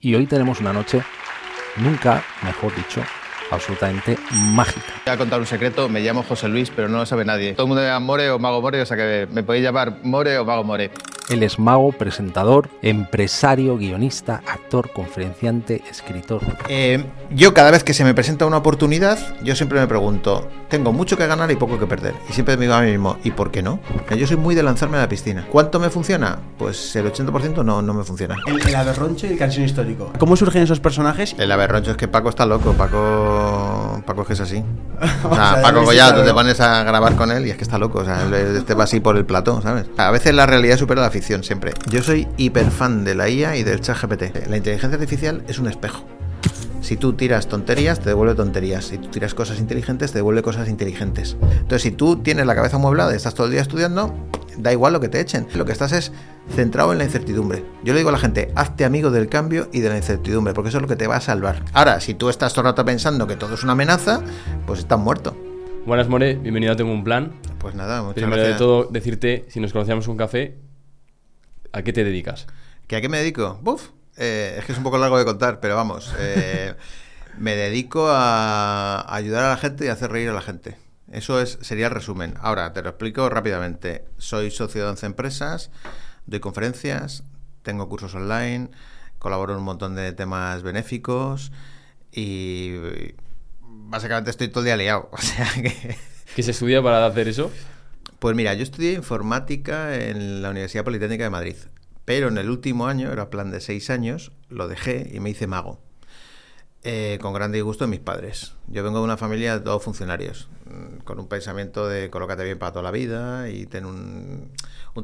Y hoy tenemos una noche, nunca, mejor dicho, absolutamente mágica. Voy a contar un secreto, me llamo José Luis, pero no lo sabe nadie. Todo el mundo me llama More o Mago More, o sea que me podéis llamar More o Mago More. Él es mago, presentador, empresario, guionista, actor, conferenciante, escritor. Eh, yo cada vez que se me presenta una oportunidad, yo siempre me pregunto, tengo mucho que ganar y poco que perder. Y siempre me digo a mí mismo, ¿y por qué no? Yo soy muy de lanzarme a la piscina. ¿Cuánto me funciona? Pues el 80% no, no me funciona. El, el aberroncho y el canción histórico. ¿Cómo surgen esos personajes? El aberroncho es que Paco está loco, Paco, Paco es que es así. O O sea, sea, Paco Collado, te pones a grabar con él y es que está loco, o sea, este va así por el plató, ¿sabes? A veces la realidad supera la ficción, siempre. Yo soy hiper fan de la IA y del chat GPT. La inteligencia artificial es un espejo. Si tú tiras tonterías, te devuelve tonterías. Si tú tiras cosas inteligentes, te devuelve cosas inteligentes. Entonces, si tú tienes la cabeza amueblada y estás todo el día estudiando, da igual lo que te echen. Lo que estás es centrado en la incertidumbre. Yo le digo a la gente, hazte amigo del cambio y de la incertidumbre, porque eso es lo que te va a salvar. Ahora, si tú estás todo el rato pensando que todo es una amenaza, pues estás muerto. Buenas, More, bienvenido a Tengo un Plan. Pues nada, muchas Primero gracias. de todo, decirte, si nos conocíamos un café, ¿a qué te dedicas? ¿Que ¿A qué me dedico? Buf, eh, es que es un poco largo de contar, pero vamos. eh, me dedico a ayudar a la gente y a hacer reír a la gente. Eso es, sería el resumen. Ahora, te lo explico rápidamente. Soy socio de 11 empresas, doy conferencias, tengo cursos online, colaboro en un montón de temas benéficos y básicamente estoy todo el día liado. O sea que... ¿Qué se estudia para hacer eso? Pues mira, yo estudié informática en la Universidad Politécnica de Madrid, pero en el último año, era plan de seis años, lo dejé y me hice mago. Eh, con gran disgusto de mis padres. Yo vengo de una familia de todos funcionarios, mm, con un pensamiento de colócate bien para toda la vida y ten un,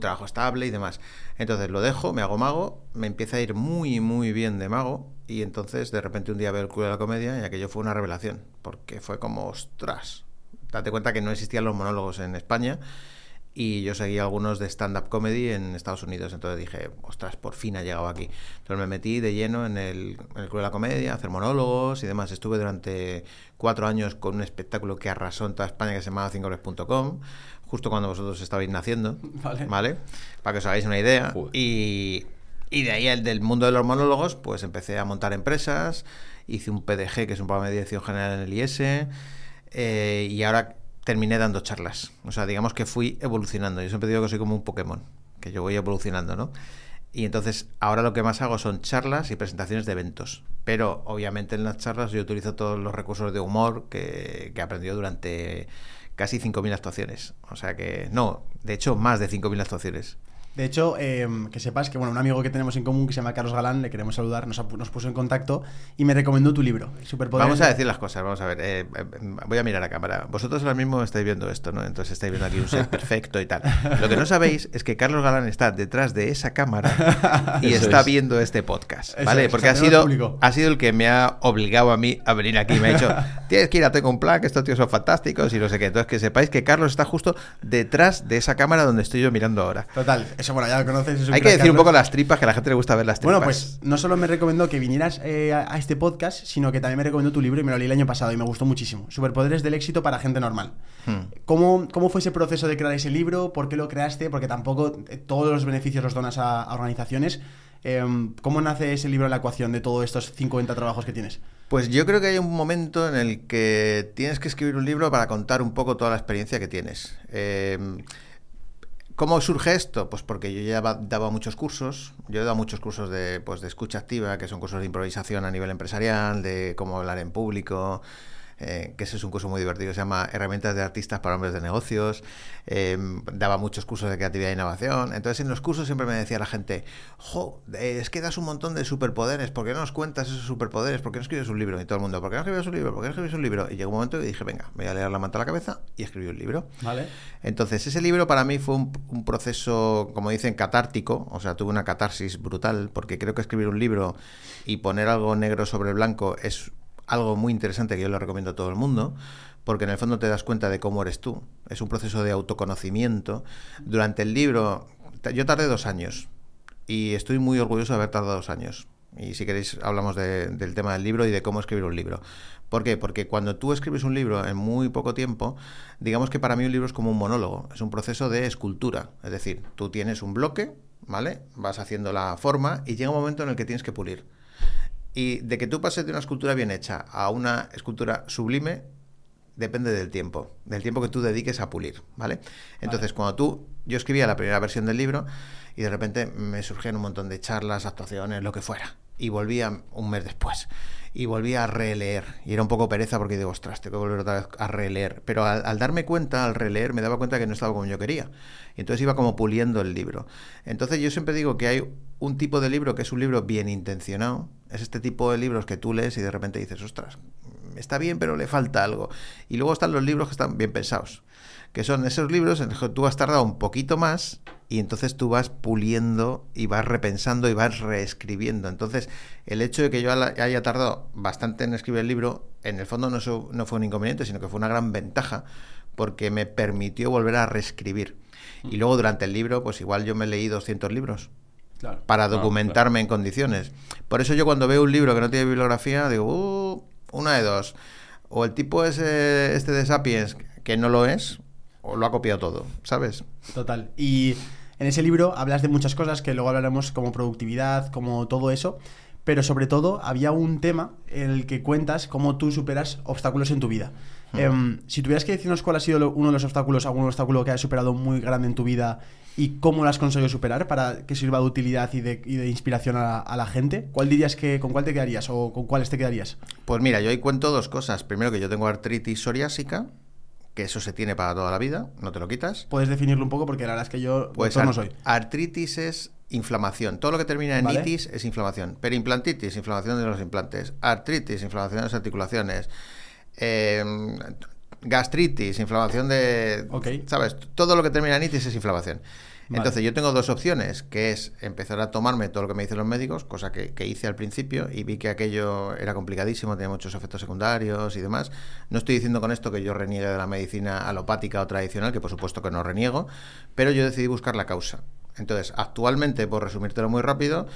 trabajo estable y demás. Entonces lo dejo, me hago mago, me empieza a ir muy, muy bien de mago y entonces de repente un día veo el club de la comedia y aquello fue una revelación, porque fue como, ostras, date cuenta que no existían los monólogos en España y yo seguía algunos de stand-up comedy en Estados Unidos. Entonces dije, ostras, por fin ha llegado aquí. Entonces me metí de lleno en el, en el Club de la Comedia, a hacer monólogos y demás. Estuve durante cuatro años con un espectáculo que arrasó en toda España que se llamaba cincoles.com, justo cuando vosotros estabais naciendo, Vale. ¿vale? Para que os hagáis una idea. Joder. Y, y de ahí, el del mundo de los monólogos, pues empecé a montar empresas, hice un PDG, que es un programa de dirección general en el IS, eh, y ahora terminé dando charlas. O sea, digamos que fui evolucionando. Yo siempre digo que soy como un Pokémon, que yo voy evolucionando, ¿no? Y entonces ahora lo que más hago son charlas y presentaciones de eventos. Pero obviamente en las charlas yo utilizo todos los recursos de humor que, que he aprendido durante casi 5.000 actuaciones. O sea que, no, de hecho más de 5.000 actuaciones. De hecho, eh, que sepas que bueno, un amigo que tenemos en común que se llama Carlos Galán, le queremos saludar, nos, nos puso en contacto y me recomendó tu libro, Superpoderes. Vamos a decir las cosas, vamos a ver. eh, eh, voy a mirar a cámara. Vosotros ahora mismo estáis viendo esto, ¿no? Entonces estáis viendo aquí un set perfecto y tal. Lo que no sabéis es que Carlos Galán está detrás de esa cámara y Eso está es. viendo este podcast, ¿vale? es, Porque ha sido, público. ha sido el que me ha obligado a mí a venir aquí. Me ha dicho, tienes que ir a Tengo un Plan, que estos tíos son fantásticos y no sé qué. Entonces que sepáis que Carlos está justo detrás de esa cámara donde estoy yo mirando ahora. Total, eso bueno, ya lo conoces. es un Hay que decir un poco las tripas, que a la gente le gusta ver las tripas. Bueno, pues no solo me recomendó que vinieras eh, a, este podcast, sino que también me recomendó tu libro y me lo leí el año pasado y me gustó muchísimo. Superpoderes del éxito para gente normal. Hmm. ¿Cómo, ¿Cómo fue ese proceso de crear ese libro? ¿Por qué lo creaste? Porque tampoco eh, todos los beneficios los donas a, a organizaciones. Em, ¿Cómo nace ese libro en la ecuación de todos estos 50 trabajos que tienes? Pues yo creo que hay un momento en el que tienes que escribir un libro para contar un poco toda la experiencia que tienes. Eh, ¿Cómo surge esto? Pues porque yo ya daba muchos cursos. Yo he dado muchos cursos de, pues, de escucha activa, que son cursos de improvisación a nivel empresarial, de cómo hablar en público, eh, que ese es un curso muy divertido, se llama Herramientas de Artistas para Hombres de Negocios, eh, daba muchos cursos de creatividad e innovación, entonces en los cursos siempre me decía la gente, jo, eh, es que das un montón de superpoderes, ¿por qué no nos cuentas esos superpoderes? ¿Por qué no escribes un libro? Y todo el mundo, ¿por qué no escribes un libro? ¿Por qué no escribes un libro? Y llegó un momento que dije, venga, voy a leer la manta a la cabeza y escribí un libro. Vale. Entonces, ese libro para mí fue un, un, proceso, como dicen, catártico, o sea, tuve una catarsis brutal, porque creo que escribir un libro y poner algo negro sobre blanco es algo muy interesante que yo le recomiendo a todo el mundo, porque en el fondo te das cuenta de cómo eres tú. Es un proceso de autoconocimiento. Durante el libro, yo tardé dos años y estoy muy orgulloso de haber tardado dos años. Y si queréis hablamos de, del tema del libro y de cómo escribir un libro. ¿Por qué? Porque cuando tú escribes un libro en muy poco tiempo, digamos que para mí un libro es como un monólogo, es un proceso de escultura. Es decir, tú tienes un bloque, ¿vale? Vas haciendo la forma y llega un momento en el que tienes que pulir. Y de que tú pases de una escultura bien hecha a una escultura sublime, depende del tiempo, del tiempo que tú dediques a pulir, ¿vale? Entonces, vale. cuando tú, yo escribía la primera versión del libro y de repente me surgían un montón de charlas, actuaciones, lo que fuera, y volvía un mes después y volvía a releer. Y era un poco pereza porque digo, ostras, tengo que volver otra vez a releer. Pero al, al, darme cuenta, al releer, me daba cuenta que no estaba como yo quería. Y entonces iba como puliendo el libro. Entonces yo siempre digo que hay un tipo de libro que es un libro bien intencionado. Es este tipo de libros que tú lees y de repente dices, ostras, está bien, pero le falta algo. Y luego están los libros que están bien pensados que son esos libros en los que tú has tardado un poquito más y entonces tú vas puliendo y vas repensando y vas reescribiendo. Entonces, el hecho de que yo haya tardado bastante en escribir el libro, en el fondo no, no fue un inconveniente, sino que fue una gran ventaja porque me permitió volver a reescribir. Y luego durante el libro, pues igual yo me leí 200 libros. Claro, para documentarme claro, claro. en condiciones. Por eso yo cuando veo un libro que no tiene bibliografía, digo, uh, una de dos. O el tipo es este de Sapiens, que no lo es, o lo ha copiado todo, ¿sabes? Total. Y en ese libro hablas de muchas cosas que luego hablaremos como productividad, como todo eso, pero sobre todo había un tema en el que cuentas cómo tú superas obstáculos en tu vida. Eh, si tuvieras que decirnos cuál ha sido uno de los obstáculos, algún obstáculo que has superado muy grande en tu vida y cómo lo has conseguido superar para que sirva de utilidad y de, y de inspiración a la, a la, gente, ¿cuál dirías que con cuál te quedarías o con cuáles te quedarías? Pues mira, yo ahí cuento dos cosas. Primero que yo tengo artritis psoriásica, que eso se tiene para toda la vida, no te lo quitas. Puedes definirlo un poco porque la verdad es que yo pues no soy. Artritis es inflamación. Todo lo que termina en ¿Vale? itis es inflamación. Perimplantitis, inflamación de los implantes. Artritis, inflamación de las articulaciones. Eh, gastritis, inflamación de... Okay. ¿Sabes? Todo lo que termina en itis es inflamación. Vale. Entonces yo tengo dos opciones, que es empezar a tomarme todo lo que me dicen los médicos, cosa que, que, hice al principio y vi que aquello era complicadísimo, tenía muchos efectos secundarios y demás. No estoy diciendo con esto que yo reniegue de la medicina alopática o tradicional, que por supuesto que no reniego, pero yo decidí buscar la causa. Entonces, actualmente, por resumírtelo muy rápido,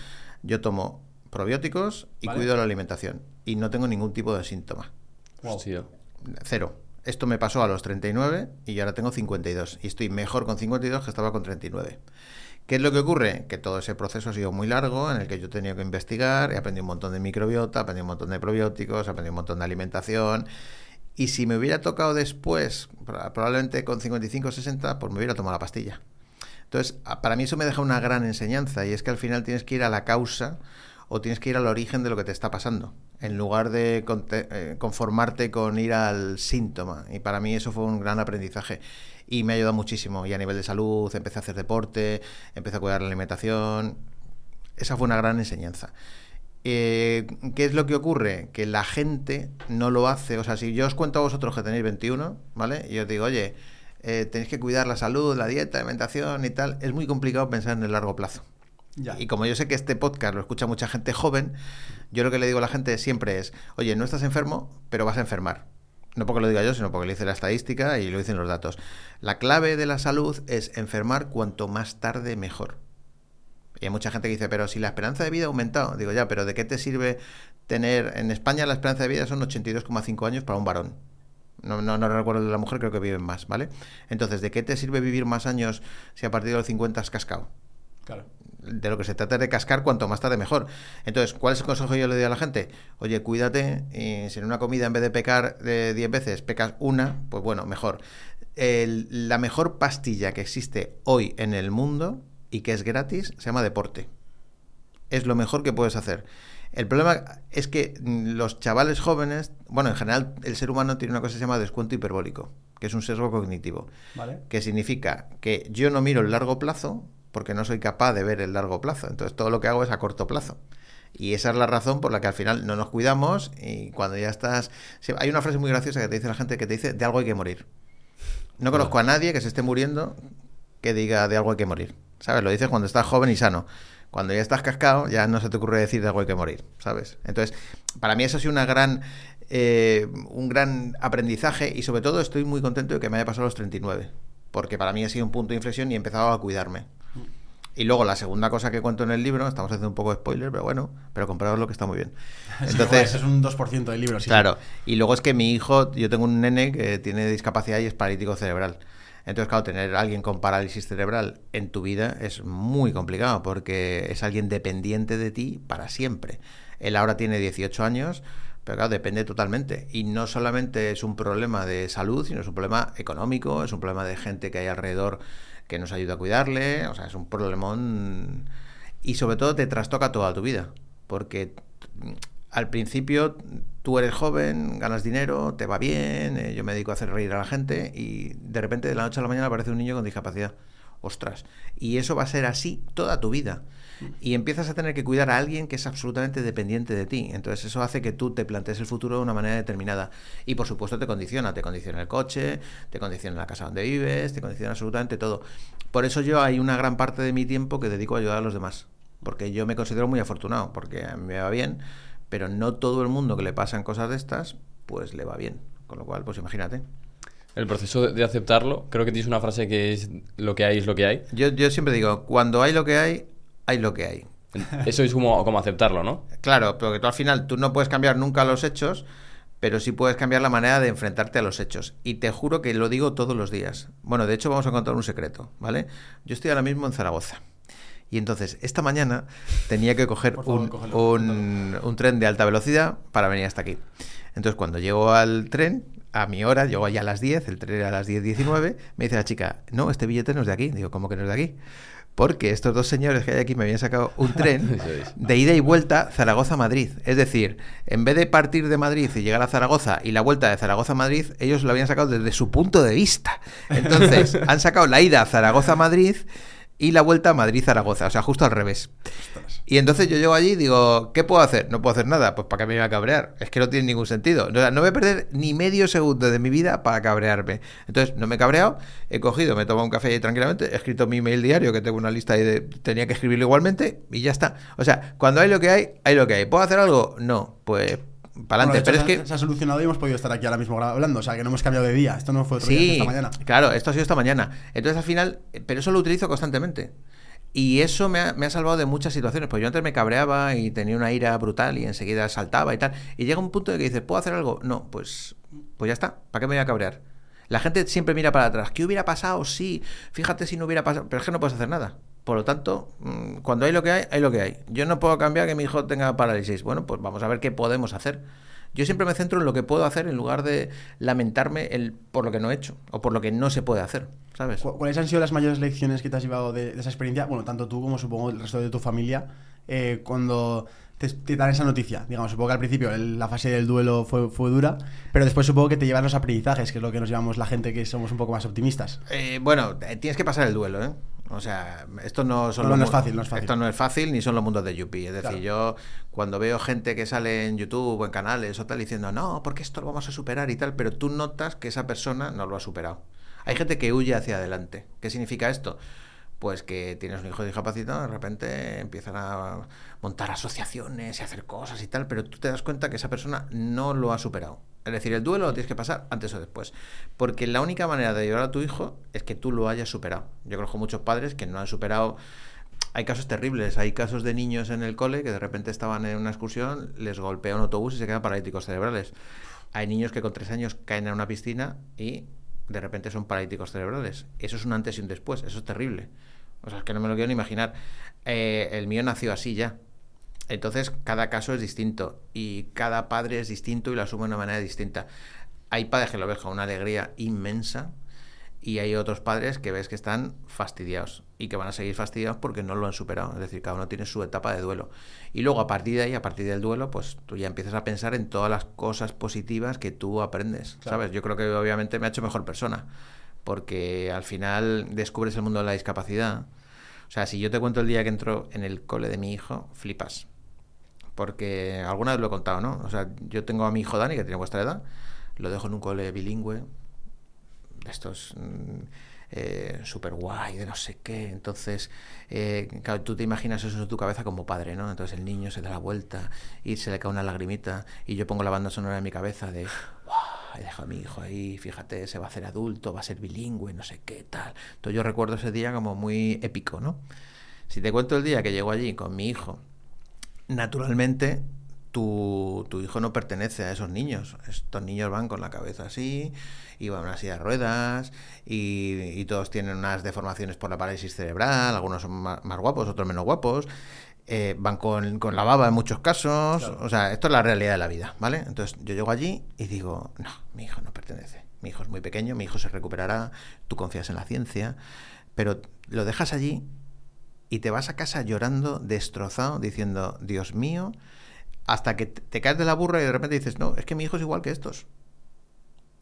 yo tomo probióticos y vale. cuido la alimentación y no tengo ningún tipo de síntoma. Wow. Cero. Esto me pasó a los 39 y ahora tengo 52. Y estoy mejor con 52 que estaba con 39. ¿Qué es lo que ocurre? Que todo ese proceso ha sido muy largo, en el que yo he tenido que investigar, he aprendido un montón de microbiota, he aprendido un montón de probióticos, he aprendido un montón de alimentación. Y si me hubiera tocado después, probablemente con 55 o 60, pues me hubiera tomado la pastilla. Entonces, para mí eso me deja una gran enseñanza y es que al final tienes que ir a la causa o tienes que ir al origen de lo que te está pasando, en lugar de eh, conformarte con ir al síntoma. Y para mí eso fue un gran aprendizaje y me ha ayudado muchísimo. Y a nivel de salud, empecé a hacer deporte, empecé a cuidar la alimentación. Esa fue una gran enseñanza. Eh, ¿Qué es lo que ocurre? Que la gente no lo hace. O sea, si yo os cuento a vosotros que tenéis 21, ¿vale? Y os digo, oye, eh, tenéis que cuidar la salud, la dieta, la alimentación y tal, es muy complicado pensar en el largo plazo. Ya. Y como yo sé que este podcast lo escucha mucha gente joven, yo lo que le digo a la gente siempre es, oye, no estás enfermo, pero vas a enfermar. No porque lo diga yo, sino porque lo dice la estadística y lo dicen los datos. La clave de la salud es enfermar cuanto más tarde mejor. Y hay mucha gente que dice, pero si la esperanza de vida ha aumentado, digo ya, pero ¿de qué te sirve tener... En España la esperanza de vida son 82,5 años para un varón. No, no, no, recuerdo de la mujer, creo que viven más, ¿vale? Entonces, ¿de qué te sirve vivir más años si a partir de los 50 has cascado? Claro de lo que se trata es de cascar cuanto más tarde mejor. Entonces, ¿cuál es el consejo que yo le doy a la gente? Oye, cuídate y si en una comida en vez de pecar de 10 veces pecas una, pues bueno, mejor. El, la mejor pastilla que existe hoy en el mundo y que es gratis se llama deporte. Es lo mejor que puedes hacer. El problema es que mm, los chavales jóvenes, bueno, en general el ser humano tiene una cosa que se llama descuento hiperbólico, que es un sesgo cognitivo, ¿Vale? que significa que yo no miro el largo plazo porque no soy capaz de ver el largo plazo. Entonces todo lo que hago es a corto plazo. Y esa es la razón por la que al final no nos cuidamos y cuando ya estás... Hay una frase muy graciosa que te dice la gente que te dice, de algo hay que morir. No conozco a nadie que se esté muriendo que diga de algo hay que morir. ¿Sabes? Lo dices cuando estás joven y sano. Cuando ya estás cascado, ya no se te ocurre decir de algo hay que morir, ¿sabes? Entonces, para mí eso ha sido una gran, eh, un gran aprendizaje y sobre todo estoy muy contento de que me haya pasado los 39, porque para mí ha sido un punto de inflexión y he empezado a cuidarme. Y luego la segunda cosa que cuento en el libro, estamos haciendo un poco de spoiler, pero bueno, pero compraros lo que está muy bien. Entonces, es un 2% del libro, sí. Claro, y luego es que mi hijo, yo tengo un nene que tiene discapacidad y es paralítico cerebral. Entonces, claro, tener a alguien con parálisis cerebral en tu vida es muy complicado porque es alguien dependiente de ti para siempre. Él ahora tiene 18 años, pero claro, depende totalmente. Y no solamente es un problema de salud, sino es un problema económico, es un problema de gente que hay alrededor que nos ayuda a cuidarle, o sea, es un problemón y sobre todo te trastoca toda tu vida, porque al principio tú eres joven, ganas dinero, te va bien, eh, yo me dedico a hacer reír a la gente y de repente de la noche a la mañana aparece un niño con discapacidad. Ostras, y eso va a ser así toda tu vida. Y empiezas a tener que cuidar a alguien que es absolutamente dependiente de ti. Entonces eso hace que tú te plantees el futuro de una manera determinada. Y por supuesto te condiciona. Te condiciona el coche, te condiciona la casa donde vives, te condiciona absolutamente todo. Por eso yo hay una gran parte de mi tiempo que dedico a ayudar a los demás. Porque yo me considero muy afortunado, porque a mí me va bien, pero no todo el mundo que le pasan cosas de estas, pues le va bien. Con lo cual, pues imagínate. El proceso de, aceptarlo, creo que tienes una frase que es lo que hay es lo que hay. Yo, yo siempre digo, cuando hay lo que hay, hay lo que hay. Eso es como, como aceptarlo, ¿no? Claro, pero que tú al final tú no puedes cambiar nunca los hechos, pero sí puedes cambiar la manera de enfrentarte a los hechos. Y te juro que lo digo todos los días. Bueno, de hecho vamos a contar un secreto, ¿vale? Yo estoy ahora mismo en Zaragoza. Y entonces, esta mañana tenía que coger favor, un, cógelo, un, un tren de alta velocidad para venir hasta aquí. Entonces, cuando llego al tren, a mi hora, llego allá a las 10, el tren era a las 10.19, me dice la chica, no, este billete no es de aquí. Digo, ¿cómo que no es de aquí? Porque estos dos señores que hay aquí me habían sacado un tren de ida y vuelta Zaragoza-Madrid. Es decir, en vez de partir de Madrid y llegar a Zaragoza y la vuelta de Zaragoza a Madrid, ellos lo habían sacado desde su punto de vista. Entonces, han sacado la ida a Zaragoza-Madrid y la vuelta a Madrid-Zaragoza, o sea, justo al revés. Y entonces yo llego allí y digo, ¿qué puedo hacer? No puedo hacer nada, pues ¿para qué me voy a cabrear? Es que no tiene ningún sentido. O sea, no voy a perder ni medio segundo de mi vida para cabrearme. Entonces, no me he cabreado, he cogido, me he tomado un café ahí tranquilamente, he escrito mi email diario, que tengo una lista ahí de... Tenía que escribirlo igualmente y ya está. O sea, cuando hay lo que hay, hay lo que hay. ¿Puedo hacer algo? No, pues para adelante. Pero es se, que... se ha solucionado y hemos podido estar aquí ahora mismo hablando. O sea, que no hemos cambiado de día. Esto no fue otro día, Sí, esta mañana. claro, esto ha sido esta mañana. Entonces al final, eh, pero eso lo utilizo constantemente. Y eso me ha, me ha salvado de muchas situaciones, porque yo antes me cabreaba y tenía una ira brutal y enseguida saltaba y tal. Y llega un punto de que dices, ¿puedo hacer algo? No, pues, pues ya está, ¿para qué me voy a cabrear? La gente siempre mira para atrás. ¿Qué hubiera pasado? Sí, fíjate si no hubiera pasado. Pero es que no puedes hacer nada. Por lo tanto, mm, cuando hay lo que hay, hay lo que hay. Yo no puedo cambiar que mi hijo tenga parálisis. Bueno, pues vamos a ver qué podemos hacer. Yo siempre me centro en lo que puedo hacer en lugar de lamentarme el, por lo que no he hecho o por lo que no se puede hacer, ¿sabes? ¿Cu- ¿Cuáles han sido las mayores lecciones que te has llevado de, de esa experiencia? Bueno, tanto tú como supongo el resto de tu familia, eh, cuando te, te dan esa noticia. Digamos, supongo que al principio el- la fase del duelo fue, fue dura, pero después supongo que te llevan los aprendizajes, que es lo que nos llevamos la gente que somos un poco más optimistas. Eh, bueno, eh, tienes que pasar el duelo, ¿eh? O sea, esto no son No, los no es fácil, no es fácil. Esto no es fácil ni son los mundos de Yuppie. Es decir, Claro. yo cuando veo gente que sale en YouTube o en canales o tal diciendo, no, porque esto lo vamos a superar y tal, pero tú notas que esa persona no lo ha superado. Hay gente que huye hacia adelante. ¿Qué significa esto? Pues que tienes un hijo discapacitado, de repente empiezan a montar asociaciones y hacer cosas y tal, pero tú te das cuenta que esa persona no lo ha superado. Es decir, el duelo lo tienes que pasar antes o después. Porque la única manera de ayudar a tu hijo es que tú lo hayas superado. Yo conozco muchos padres que no han superado. Hay casos terribles, hay casos de niños en el cole que de repente estaban en una excursión, les golpea un autobús y se quedan paralíticos cerebrales. Hay niños que con tres años caen en una piscina y de repente son paralíticos cerebrales. Eso es un antes y un después, eso es terrible. O sea, es que no me lo quiero ni imaginar. Eh, el mío nació así ya. Entonces, cada caso es distinto y cada padre es distinto y lo asume de una manera distinta. Hay padres que lo ven con una alegría inmensa Y hay otros padres que ves que están fastidiados y que van a seguir fastidiados porque no lo han superado. Es decir, cada uno tiene su etapa de duelo. Y luego a partir de ahí, a partir del duelo, pues tú ya empiezas a pensar en todas las cosas positivas que tú aprendes. ¿Sabes? Yo creo que obviamente me ha hecho mejor persona. Porque al final descubres el mundo de la discapacidad. O sea, si yo te cuento el día que entró en el cole de mi hijo, flipas. Porque alguna vez lo he contado, ¿no? O sea, yo tengo a mi hijo Dani, que tiene vuestra edad, lo dejo en un cole bilingüe, de estos mm, eh, super guay, de no sé qué. Entonces, eh, claro, tú te imaginas eso en tu cabeza como padre, ¿no? Entonces el niño se da la vuelta y se le cae una lagrimita y yo pongo la banda sonora en mi cabeza de, wow, he dejado a mi hijo ahí, fíjate, se va a hacer adulto, va a ser bilingüe, no sé qué, tal. Entonces yo recuerdo ese día como muy épico, ¿no? Si te cuento el día que llego allí con mi hijo, naturalmente tu, tu, hijo no pertenece a esos niños. Estos niños van con la cabeza así, y van a ruedas, y, todos tienen unas deformaciones por la parálisis cerebral, algunos son más guapos, otros menos guapos. Eh, van con, con, la baba en muchos casos. Claro. O sea, esto es la realidad de la vida, ¿vale? Entonces yo llego allí y digo, no, mi hijo no pertenece. Mi hijo es muy pequeño, mi hijo se recuperará, tú confías en la ciencia, pero lo dejas allí y te vas a casa llorando, destrozado, diciendo, Dios mío, hasta que te caes de la burra y de repente dices, no, es que mi hijo es igual que estos.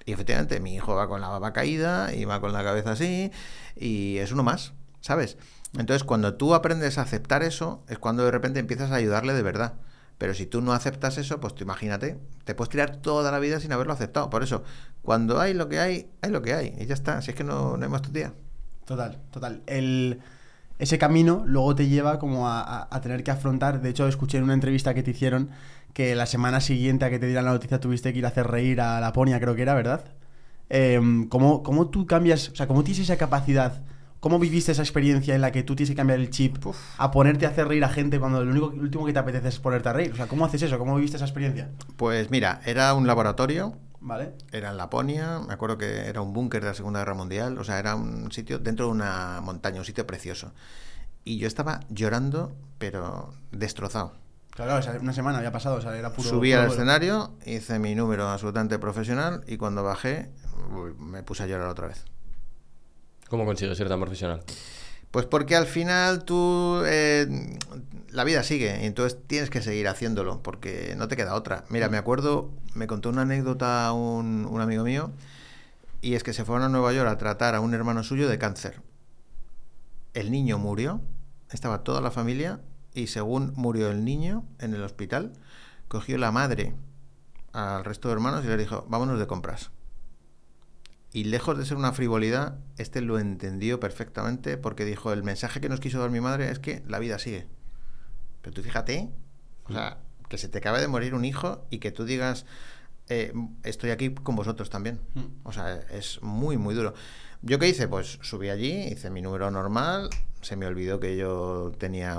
Y efectivamente, mi hijo va con la baba caída y va con la cabeza así y es uno más, ¿sabes? Entonces, cuando tú aprendes a aceptar eso, es cuando de repente empiezas a ayudarle de verdad. Pero si tú no aceptas eso, pues tú imagínate, te puedes tirar toda la vida sin haberlo aceptado. Por eso, cuando hay lo que hay, hay lo que hay. Y ya está, si es que no, no hay más tu. Total, total. Ese camino luego te lleva como a, tener que afrontar. De hecho, escuché en una entrevista que te hicieron que la semana siguiente a que te dieran la noticia tuviste que ir a hacer reír a Laponia, creo que era, ¿verdad? Eh, ¿cómo, ¿Cómo tú cambias, o sea, cómo tienes esa capacidad? ¿Cómo viviste esa experiencia en la que tú tienes que cambiar el chip Uf. a ponerte a hacer reír a gente cuando lo único lo último que te apetece es ponerte a reír? O sea, ¿cómo haces eso? ¿Cómo viviste esa experiencia? Pues mira, era un laboratorio Vale. Era en Laponia, me acuerdo que era un búnker de la Segunda Guerra Mundial, o sea, era un sitio dentro de una montaña, un sitio precioso. Y yo estaba llorando, pero destrozado. Claro, o sea, una semana había pasado, o sea, era puro. Subí puro al escenario, hice mi número absolutamente profesional y cuando bajé me puse a llorar otra vez. ¿Cómo consigues ser tan profesional? Pues porque al final tú eh, la vida sigue y entonces tienes que seguir haciéndolo porque no te queda otra. Mira, me acuerdo, me contó una anécdota un, un amigo mío y es que se fueron a Nueva York a tratar a un hermano suyo de cáncer. El niño murió, estaba toda la familia y según murió el niño en el hospital, cogió la madre al resto de hermanos y le dijo, vámonos de compras. Y lejos de ser una frivolidad, este lo entendió perfectamente porque dijo, el mensaje que nos quiso dar mi madre es que la vida sigue. Pero tú fíjate, o sea, que se te acabe de morir un hijo y que tú digas, eh, estoy aquí con vosotros también. O sea, es muy, muy duro. ¿Yo qué hice? Pues subí allí, hice mi número normal, se me olvidó que yo tenía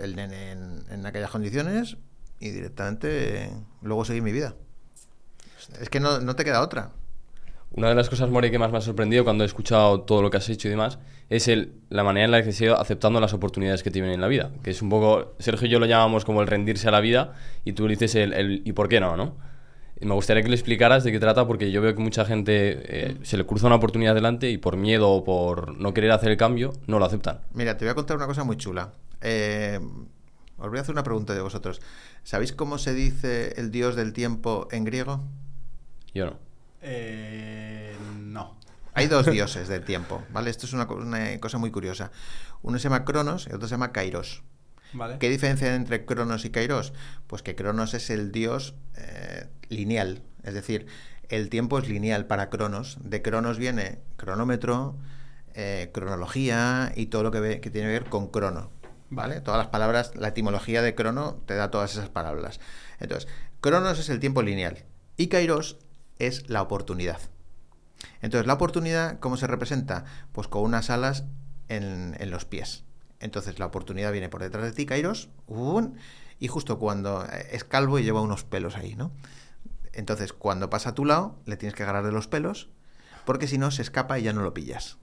el nene en, en aquellas condiciones y directamente eh, luego seguí mi vida. Es que no, no te queda otra. Una de las cosas, More, que más me ha sorprendido cuando he escuchado todo lo que has hecho y demás, es el, la manera en la que has ido aceptando las oportunidades que te vienen en la vida. Que es un poco, Sergio y yo lo llamamos como el rendirse a la vida, y tú le dices el, el ¿y por qué no? ¿no? Y me gustaría que le explicaras de qué trata, porque yo veo que mucha gente eh, se le cruza una oportunidad delante y por miedo o por no querer hacer el cambio, no lo aceptan. Mira, te voy a contar una cosa muy chula. Eh, os voy a hacer una pregunta de vosotros. ¿Sabéis cómo se dice el dios del tiempo en griego? Yo no. Eh, no. Hay dos dioses del tiempo, ¿vale? Esto es una, una, cosa muy curiosa. Uno se llama Cronos y otro se llama Kairos. Vale. ¿Qué diferencia hay entre Cronos y Kairos? Pues que Cronos es el dios eh, lineal, es decir, el tiempo es lineal para Cronos. De Cronos viene cronómetro, eh, cronología y todo lo que, ve, que tiene que ver con crono. ¿Vale? Todas las palabras, la etimología de crono te da todas esas palabras. Entonces, Cronos es el tiempo lineal y Kairos es la oportunidad. Entonces, la oportunidad, ¿cómo se representa? Pues con unas alas en, en los pies. Entonces, la oportunidad viene por detrás de ti, Kairos, y justo cuando es calvo y lleva unos pelos ahí, ¿no? Entonces, cuando pasa a tu lado, le tienes que agarrar de los pelos, porque si no, se escapa y ya no lo pillas.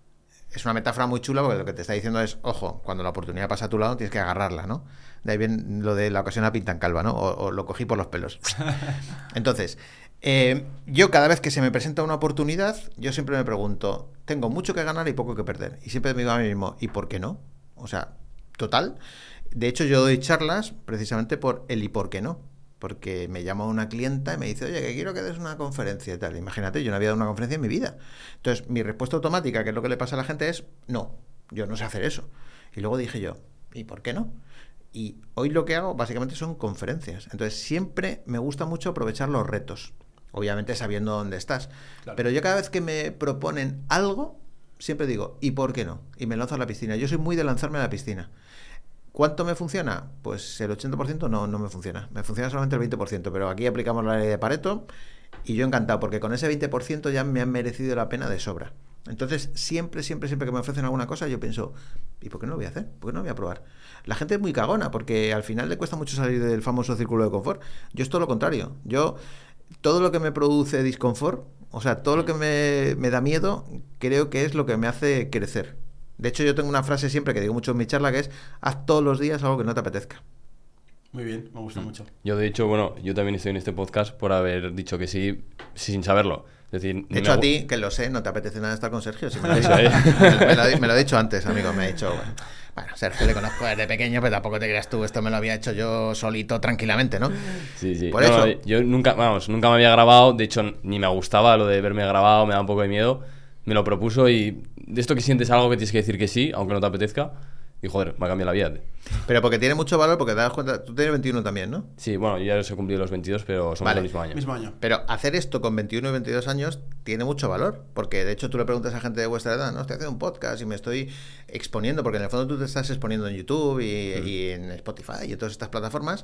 Es una metáfora muy chula porque lo que te está diciendo es, ojo, cuando la oportunidad pasa a tu lado, tienes que agarrarla, ¿no? De ahí viene lo de la ocasión a pintan calva, ¿no? O, o lo cogí por los pelos. Entonces, Eh, yo cada vez que se me presenta una oportunidad, yo siempre me pregunto, tengo mucho que ganar y poco que perder. Y siempre me digo a mí mismo, ¿y por qué no? O sea, total. De hecho, yo doy charlas precisamente por el y por qué no. Porque me llama una clienta y me dice, oye, que quiero que des una conferencia y tal. Imagínate, yo no había dado una conferencia en mi vida. Entonces, mi respuesta automática, que es lo que le pasa a la gente, es, no, yo no sé hacer eso. Y luego dije yo, ¿y por qué no? Y hoy lo que hago básicamente son conferencias. Entonces, siempre me gusta mucho aprovechar los retos. Obviamente sabiendo dónde estás. Claro. Pero yo cada vez que me proponen algo, siempre digo, ¿y por qué no? Y me lanzo a la piscina. Yo soy muy de lanzarme a la piscina. ¿Cuánto me funciona? Pues el 80% no, no me funciona. Me funciona solamente el 20%, pero aquí aplicamos la ley de Pareto y yo encantado, porque con ese 20% ya me han merecido la pena de sobra. Entonces, siempre, siempre, siempre que me ofrecen alguna cosa, yo pienso, ¿y por qué no lo voy a hacer? ¿Por qué no lo voy a probar? La gente es muy cagona, porque al final le cuesta mucho salir del famoso círculo de confort. Yo es todo lo contrario. Yo, todo lo que me produce disconfort, o sea, todo lo que me, me da miedo, creo que es lo que me hace crecer. De hecho, yo tengo una frase siempre que digo mucho en mi charla que es, haz todos los días algo que no te apetezca. Muy bien, me gusta mucho. Yo, de hecho, bueno, yo también estoy en este podcast por haber dicho que sí sin saberlo. Es decir, De hecho, a ti, que lo sé, no te apetece nada estar con Sergio. si me, lo dicho. me, lo, me lo ha dicho antes, amigo. Me ha dicho, bueno, bueno, Sergio le conozco desde pequeño, pero tampoco te creas tú, esto me lo había hecho yo solito, tranquilamente, ¿no? Sí, sí. Por No, eso. no, yo nunca, vamos, nunca me había grabado. De hecho, ni me gustaba lo de verme grabado, me da un poco de miedo. Me lo propuso y de esto que sientes algo que tienes que decir que sí, aunque no te apetezca. Y joder, me ha cambiado la vida. Pero porque tiene mucho valor, porque te das cuenta, tú tienes 21 también, ¿no? Sí, bueno, yo ya los he cumplido los 22, pero somos Vale. del mismo año. Mismo año. Pero hacer esto con 21 y 22 años tiene mucho valor, porque de hecho tú le preguntas a gente de vuestra edad, no, estoy haciendo un podcast y me estoy exponiendo, porque en el fondo tú te estás exponiendo en YouTube y, y en Spotify y en todas estas plataformas,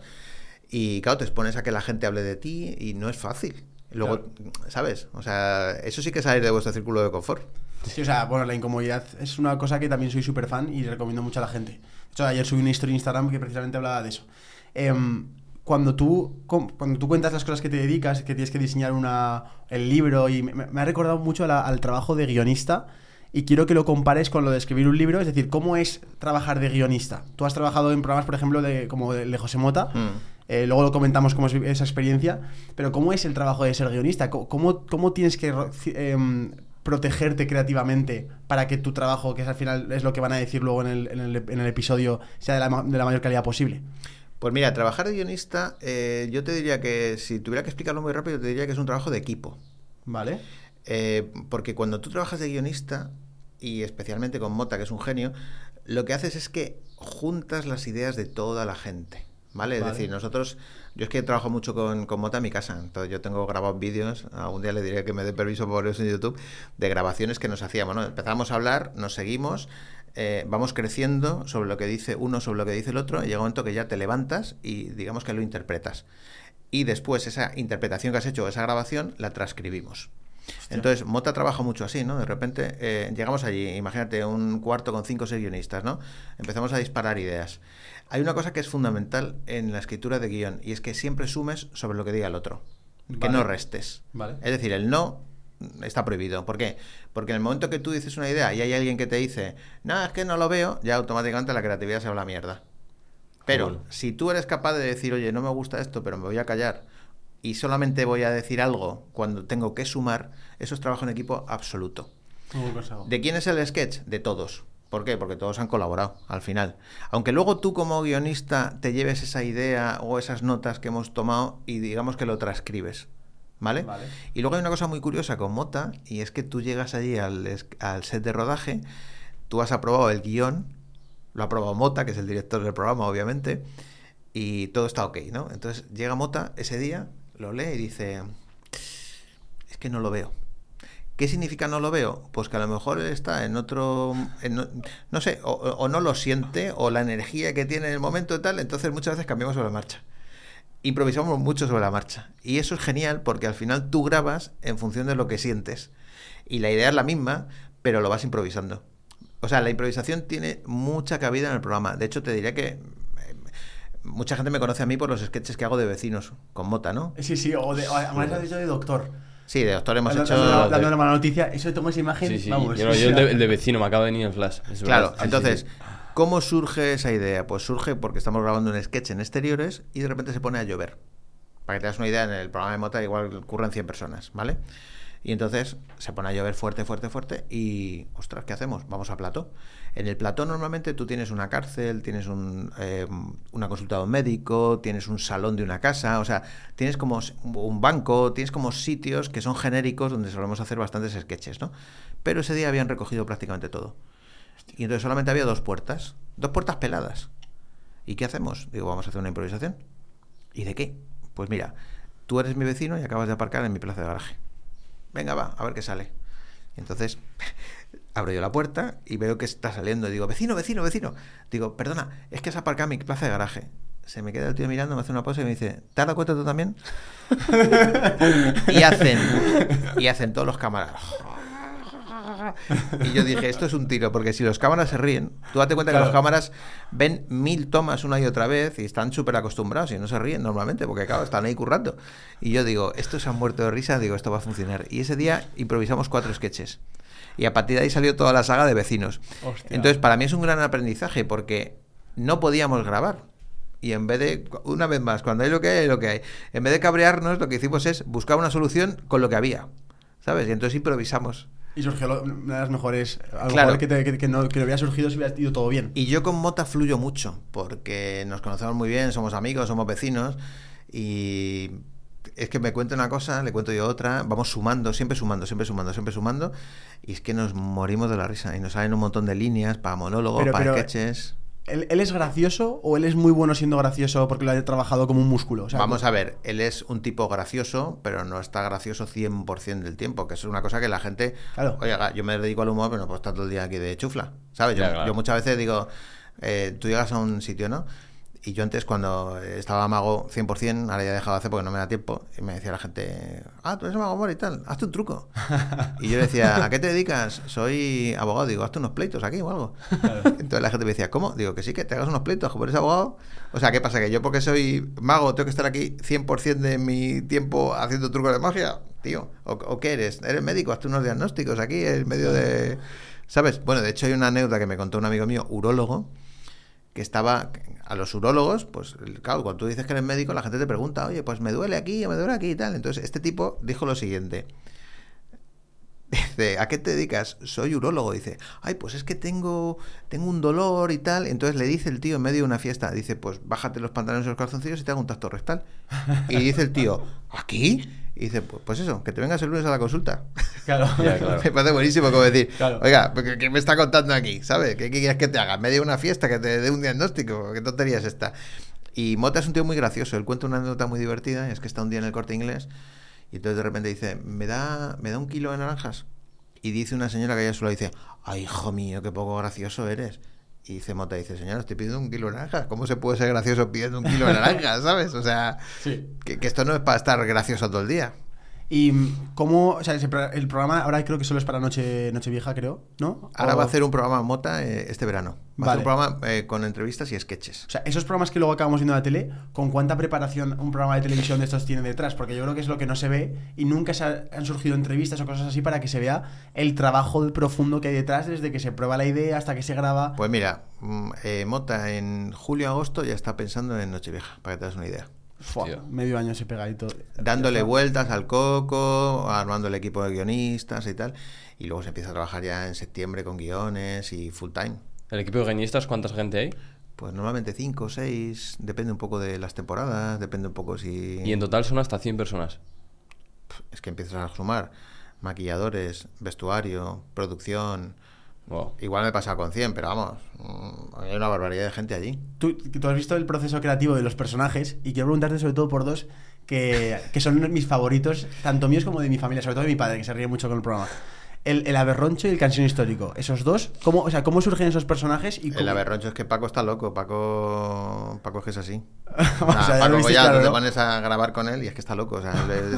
y claro, te expones a que la gente hable de ti y no es fácil. Luego, ¿sabes? O sea, eso sí que es salir de vuestro círculo de confort. Sí, o sea, bueno, la incomodidad es una cosa que también soy súper fan y recomiendo mucho a la gente. De hecho, ayer subí una historia en Instagram que precisamente hablaba de eso. Em, cuando, tú, cuando tú cuentas las cosas que te dedicas, que tienes que diseñar una, el libro, y me, me ha recordado mucho la- al trabajo de guionista, y quiero que lo compares con lo de escribir un libro, es decir, ¿cómo es trabajar de guionista? Tú has trabajado en programas, por ejemplo, de, como el de José Mota, Mm. eh, luego lo comentamos cómo es esa experiencia, pero ¿cómo es el trabajo de ser guionista? ¿Cómo, cómo, tienes que em, protegerte creativamente para que tu trabajo, que es al final es lo que van a decir luego en el, en el- en el episodio, sea de la, de la mayor calidad posible? Pues mira, trabajar de guionista, eh, yo te diría que si tuviera que explicarlo muy rápido, te diría que es un trabajo de equipo. ¿Vale? Eh, porque cuando tú trabajas de guionista, y especialmente con Mota, que es un genio, lo que haces es que juntas las ideas de toda la gente. ¿Vale? Es decir, nosotros, yo es que trabajo mucho con, con Mota en mi casa, entonces yo tengo grabados vídeos, algún día le diré que me dé permiso por eso en YouTube, de grabaciones que nos hacíamos, ¿no? Empezamos a hablar, nos seguimos, eh, vamos creciendo sobre lo que dice uno, sobre lo que dice el otro, y llega un momento que ya te levantas y digamos que lo interpretas. Y después esa interpretación que has hecho, esa grabación, la transcribimos. Entonces, Mota trabaja mucho así, ¿no? De repente eh, llegamos allí, imagínate un cuarto con cinco o seis guionistas, ¿no? Empezamos a disparar ideas. Hay una cosa que es fundamental en la escritura de guion y es que siempre sumes sobre lo que diga el otro, que no restes. Vale. Es decir, el no está prohibido. ¿Por qué? Porque en el momento que tú dices una idea y hay alguien que te dice, no, es que no lo veo, ya automáticamente la creatividad se va a la mierda. Pero si tú eres capaz de decir, oye, no me gusta esto, pero me voy a callar y solamente voy a decir algo cuando tengo que sumar, eso es trabajo en equipo absoluto. ¿De quién es el sketch? De todos. ¿Por qué? Porque todos han colaborado al final. Aunque luego tú como guionista te lleves esa idea o esas notas que hemos tomado y digamos que lo transcribes. ¿Vale? Vale. Y luego hay una cosa muy curiosa con Mota y es que tú llegas allí al, al set de rodaje, tú has aprobado el guion, lo ha aprobado Mota, que es el director del programa, obviamente, y todo está ok, ¿no? Entonces llega Mota ese día, lo lee y dice, es que no lo veo. ¿Qué significa no lo veo? Pues que a lo mejor está en otro, no, sé, o, no lo siente, o la energía que tiene en el momento y tal, entonces muchas veces cambiamos sobre la marcha. Improvisamos mucho sobre la marcha. Y eso es genial porque al final tú grabas en función de lo que sientes. Y la idea es la misma, pero lo vas improvisando. O sea, la improvisación tiene mucha cabida en el programa. De hecho, te diría que eh, mucha gente me conoce a mí por los sketches que hago de vecinos, con Mota, ¿no? Sí, sí, o de, de doctor. Sí, de doctor hemos Dando- hecho... dando, dando una mala noticia, eso tomo esa imagen, Sí, sí. vamos. yo, no, yo el, de, el de vecino me acaba de venir en flash. es Claro, verdad. Entonces, sí, sí. ¿cómo surge esa idea? Pues surge porque estamos grabando un sketch en exteriores y de repente se pone a llover. Para que te das una idea, en el programa de Mota igual ocurren 100 personas, ¿vale? Y entonces se pone a llover fuerte, fuerte, fuerte y, ostras, ¿qué hacemos? Vamos a plató. En el plató normalmente tú tienes una cárcel, tienes un, eh, una consulta de un médico, tienes un salón de una casa, o sea, tienes como un banco, tienes como sitios que son genéricos donde solemos hacer bastantes sketches, ¿no? Pero ese día habían recogido prácticamente todo. Y entonces solamente había dos puertas, dos puertas peladas. ¿Y qué hacemos? Digo, vamos a hacer una improvisación. ¿Y de qué? Pues mira, tú eres mi vecino y acabas de aparcar en mi plaza de garaje venga, va, a ver qué sale. Entonces, abro yo la puerta y veo que está saliendo. Digo, vecino, vecino, vecino. Digo, perdona, es que has aparcado mi plaza de garaje. Se me queda el tío mirando, me hace una pausa y me dice, ¿te has dado cuenta tú también? y hacen, y hacen todos los cámaras. Y yo dije, esto es un tiro, porque si los cámaras se ríen, tú date cuenta que los cámaras ven mil tomas una y otra vez y están súper acostumbrados y no se ríen normalmente, porque claro, están ahí currando. Y yo digo, estos se han muerto de risa, digo, esto va a funcionar. Y ese día improvisamos cuatro sketches. Y a partir de ahí salió toda la saga de vecinos. Entonces, para mí es un gran aprendizaje, porque no podíamos grabar. Y en vez de, una vez más, cuando hay lo que hay, hay lo que hay. En vez de cabrearnos, lo que hicimos es buscar una solución con lo que había. ¿Sabes? Y entonces improvisamos. Y surgió una de las mejores. Algo que, que, no, que, no, había surgido si hubiera ido todo bien. Y yo con Mota fluyo mucho, porque nos conocemos muy bien, somos amigos, somos vecinos. Y es que me cuenta una cosa, le cuento yo otra, vamos sumando, siempre sumando, siempre sumando, siempre sumando. Y es que nos morimos de la risa. Y nos salen un montón de líneas para monólogos, para sketches. ¿Él, es gracioso o él es muy bueno siendo gracioso porque lo ha trabajado como un músculo? Vamos a ver, él es un tipo gracioso, pero no está gracioso 100% del tiempo, que es una cosa que la gente... Claro. Oye, yo me dedico al humor, pero no puedo estar todo el día aquí de chufla, ¿sabes? Yo, muchas veces digo, eh, tú llegas a un sitio, ¿no? Y yo antes, cuando estaba mago 100%, ahora ya he dejado de hacer porque no me da tiempo, y me decía la gente, ah, tú eres mago amor y tal, hazte un truco. y yo decía, ¿a qué te dedicas? Soy abogado. Digo, hazte unos pleitos aquí o algo. Entonces la gente me decía, ¿cómo? Digo, que sí, que te hagas unos pleitos, como eres abogado. O sea, ¿qué pasa? ¿Que yo porque soy mago tengo que estar aquí 100% de mi tiempo haciendo trucos de magia? Tío, ¿o, qué eres? ¿Eres médico? Hazte unos diagnósticos aquí en medio de... ¿Sabes? Bueno, de hecho hay una anécdota que me contó un amigo mío, urólogo, que estaba a los urólogos, pues claro, cuando tú dices que eres médico, la gente te pregunta, oye, pues me duele aquí, me duele aquí y tal. Entonces, este tipo dijo lo siguiente. Dice, ¿a qué te dedicas? Soy urólogo. Dice, ay, pues es que tengo, tengo un dolor y tal. Entonces le dice el tío en medio de una fiesta, dice, pues bájate los pantalones y los calzoncillos y te hago un tacto rectal. Y dice el tío, ¿aquí? Y dice, pues, pues, eso, que te vengas el lunes a la consulta. Claro, me parece buenísimo como decir, oiga, ¿qué me está contando aquí? ¿Sabes? ¿Qué, quieres que te haga? ¿Medio de una fiesta que te dé un diagnóstico? ¿Qué tontería es esta? Y Mota es un tío muy gracioso. Él cuenta una anécdota muy divertida. Es que está un día en el corte inglés y entonces de repente dice, ¿me da, ¿me da un kilo de naranjas? Y dice una señora que ella solo dice, ay, hijo mío, qué poco gracioso eres. Y dice Mota, dice, señora, estoy pidiendo un kilo de naranjas. ¿Cómo se puede ser gracioso pidiendo un kilo de naranjas, sabes? O sea, que, que, esto no es para estar gracioso todo el día. Y cómo, o sea, el programa ahora creo que solo es para Noche Nochevieja, creo, ¿no? Ahora va a hacer un programa Mota eh, este verano. Va a hacer un programa eh, con entrevistas y sketches. O sea, esos programas que luego acabamos viendo en la tele, ¿con cuánta preparación un programa de televisión de estos tiene detrás? Porque yo creo que es lo que no se ve y nunca se han surgido entrevistas o cosas así para que se vea el trabajo profundo que hay detrás desde que se prueba la idea hasta que se graba. Pues mira, mm, eh, Mota en julio-agosto ya está pensando en Nochevieja, para que te das una idea medio año se pegadito. Dándole vueltas al coco, armando el equipo de guionistas y tal. Y luego se empieza a trabajar ya en septiembre con guiones y full time. ¿El equipo de guionistas cuánta gente hay? Pues normalmente 5 o 6, depende un poco de las temporadas, depende un poco si... Y en total son hasta 100 personas. Es que empiezas a sumar maquilladores, vestuario, producción, Igual me pasa con 100, pero vamos, mm, hay una barbaridad de gente allí. Tú, tú has visto el proceso creativo de los personajes y quiero preguntarte sobre todo por dos que, que son mis favoritos, tanto míos como de mi familia, sobre todo de mi padre, que se ríe mucho con el programa el, el Aberroncho y el Canción Histórico. Esos dos, ¿cómo, o sea, ¿cómo surgen esos personajes? Y El Aberroncho es que Paco está loco, Paco, Paco es así. o sea, Paco ya te pones a grabar con él y es que está loco, o sea,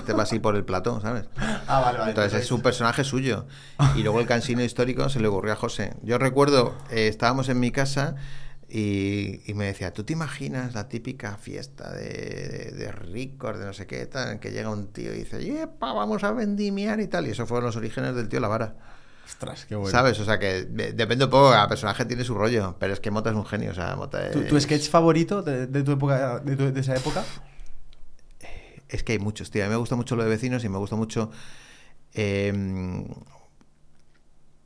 te va así por el plató, ¿sabes? Ah, vale, vale. Entonces es un personaje suyo. Y luego el Cansino Histórico se le ocurrió a José. Yo recuerdo, eh, estábamos en mi casa y, me decía, ¿tú te imaginas la típica fiesta de, de, ricos, de no sé qué, tal, en que llega un tío y dice, ¡yepa, vamos a vendimiar y tal! Y eso fueron los orígenes del tío La Vara. Ostras, qué bueno. ¿Sabes? O sea que depende un poco, cada personaje tiene su rollo, pero es que Mota es un genio, o sea, Mota ¿Tu, sketch favorito de, tu época, de, esa época? Es que hay muchos, tío. A mí me gusta mucho lo de vecinos y me gusta mucho. eh,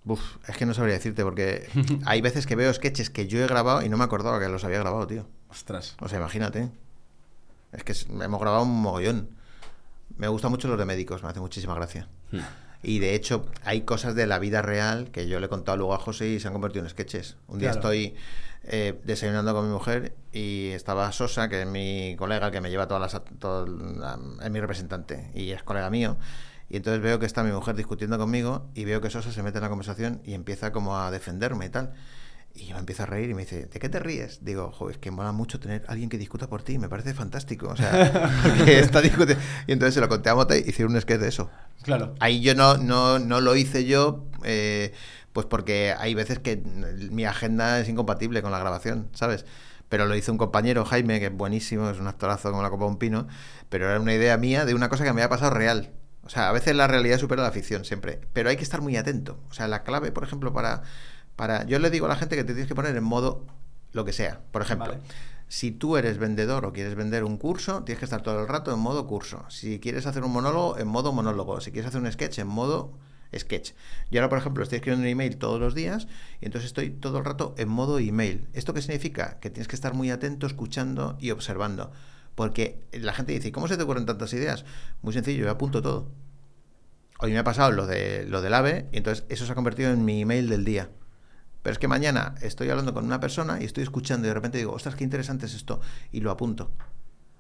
uf, es que no sabría decirte porque hay veces que veo sketches que yo he grabado y no me acordaba que los había grabado, tío. Ostras. O sea, imagínate. Es que hemos grabado un mogollón. Me gustan mucho los de médicos, me hace muchísima gracia. Hmm. Y de hecho, hay cosas de la vida real que yo le he contado luego a José y se han convertido en sketches. Un día Claro. estoy eh, desayunando con mi mujer y estaba Sosa, que es mi colega, el que me lleva todas las. Todo, es mi representante y es colega mío. Y entonces veo que está mi mujer discutiendo conmigo y veo que Sosa se mete en la conversación y empieza como a defenderme y tal. Y yo me empiezo a reír y me dice, ¿de qué te ríes? Digo, joder, es que mola mucho tener alguien que discuta por ti, me parece fantástico. O sea, porque está discutiendo. Y entonces se lo conté a Mote y hicieron un sketch de eso. Claro. Ahí yo no, no, no lo hice yo, eh, pues porque hay veces que mi agenda es incompatible con la grabación, ¿sabes? Pero lo hizo un compañero, Jaime, que es buenísimo, es un actorazo como la copa de un pino, pero era una idea mía de una cosa que me había pasado real. O sea, a veces la realidad supera la ficción, siempre. Pero hay que estar muy atento. O sea, la clave, por ejemplo, para... para yo le digo a la gente que te tienes que poner en modo lo que sea. Por ejemplo, Vale. si tú eres vendedor o quieres vender un curso, tienes que estar todo el rato en modo curso. Si quieres hacer un monólogo, en modo monólogo. Si quieres hacer un sketch, en modo sketch. Yo ahora, por ejemplo, estoy escribiendo un email todos los días y entonces estoy todo el rato en modo email. ¿Esto qué significa? Que tienes que estar muy atento, escuchando y observando. Porque la gente dice, ¿cómo se te ocurren tantas ideas? Muy sencillo, yo apunto todo. Hoy me ha pasado lo, de, lo del AVE y entonces eso se ha convertido en mi email del día. Pero es que mañana estoy hablando con una persona y estoy escuchando y de repente digo, ostras, qué interesante es esto, y lo apunto.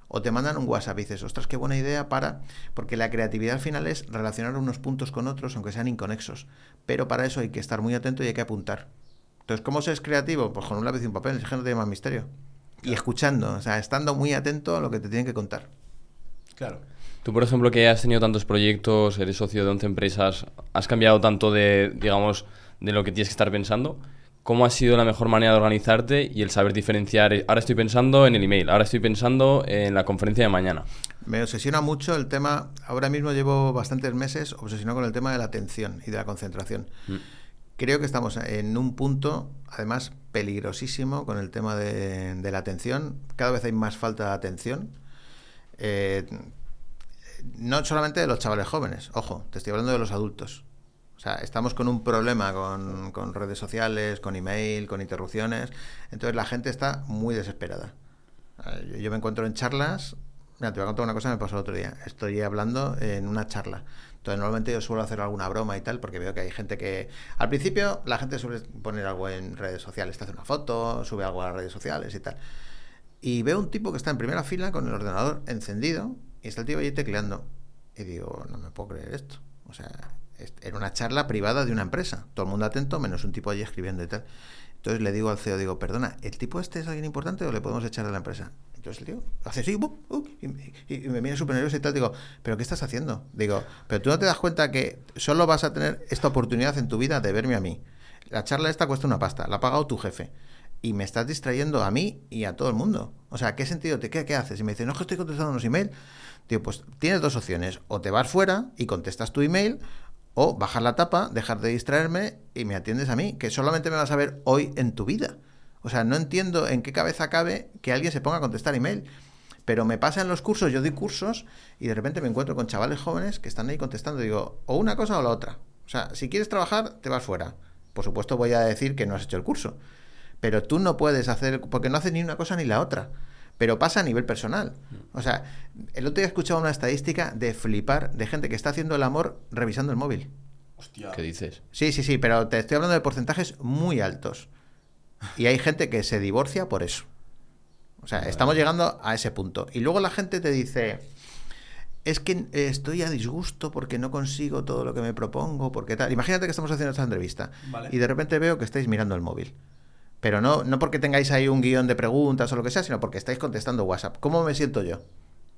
O te mandan un WhatsApp y dices, ostras, qué buena idea para... Porque la creatividad al final es relacionar unos puntos con otros, aunque sean inconexos. Pero para eso hay que estar muy atento y hay que apuntar. Entonces, ¿cómo se es creativo? Pues con un lápiz y un papel, es que no tiene más misterio. Y escuchando, o sea, estando muy atento a lo que te tienen que contar. Claro. Tú, por ejemplo, que has tenido tantos proyectos, eres socio de 11 empresas, has cambiado tanto de, digamos, de lo que tienes que estar pensando. ¿Cómo ha sido la mejor manera de organizarte y el saber diferenciar? Ahora estoy pensando en el email, ahora estoy pensando en la conferencia de mañana. Me obsesiona mucho el tema, ahora mismo llevo bastantes meses obsesionado con el tema de la atención y de la concentración. Mm. Creo que estamos en un punto, además, peligrosísimo con el tema de, la atención. Cada vez hay más falta de atención. Eh, no solamente de los chavales jóvenes, ojo, te estoy hablando de los adultos. O sea, estamos con un problema con, redes sociales, con email, con interrupciones. Entonces la gente está muy desesperada. Eh, Yo, yo me encuentro en charlas. Mira, te voy a contar una cosa que me pasó el otro día. Estoy hablando en una charla. Entonces, normalmente yo suelo hacer alguna broma y tal, porque veo que hay gente que. Al principio, la gente suele poner algo en redes sociales. Te hace una foto, sube algo a las redes sociales y tal. Y veo un tipo que está en primera fila con el ordenador encendido y está el tío ahí tecleando. Y digo, no me puedo creer esto. O sea, era una charla privada de una empresa. Todo el mundo atento, menos un tipo allí escribiendo y tal. Entonces le digo al CEO, digo, perdona, ¿el tipo este es alguien importante o le podemos echar de la empresa? Entonces hace así. ¡uh! y, y- y me mira súper nervioso y tal. Digo, ¿pero qué estás haciendo? Digo, ¿pero tú no te das cuenta que solo vas a tener esta oportunidad en tu vida de verme a mí? La charla esta cuesta una pasta, la ha pagado tu jefe. Y me estás distrayendo a mí y a todo el mundo. O sea, ¿qué sentido? te ¿Qué, qué haces? Y me dice, no, es que estoy contestando unos emails. Digo, pues tienes dos opciones. O te vas fuera y contestas tu email, o bajar la tapa, dejar de distraerme y me atiendes a mí, que solamente me vas a ver hoy en tu vida. O sea, no entiendo en qué cabeza cabe que alguien se ponga a contestar email. Pero me pasa en los cursos, yo doy cursos y de repente me encuentro con chavales jóvenes que están ahí contestando. Digo, o una cosa o la otra. O sea, si quieres trabajar, te vas fuera. Por supuesto voy a decir que no has hecho el curso. Pero tú no puedes hacer, porque no haces ni una cosa ni la otra. Pero pasa a nivel personal. O sea, el otro día he escuchado una estadística de flipar de gente que está haciendo el amor revisando el móvil. Hostia. ¿Qué dices? Sí, sí, sí, pero te estoy hablando de porcentajes muy altos. Y hay gente que se divorcia por eso. O sea, estamos llegando a ese punto. Y luego la gente te dice, es que eh, estoy a disgusto porque no consigo todo lo que me propongo, porque tal. Imagínate que estamos haciendo esta entrevista Vale. y de repente veo que estáis mirando el móvil. Pero no, no porque tengáis ahí un guion de preguntas o lo que sea, sino porque estáis contestando WhatsApp. ¿Cómo me siento yo?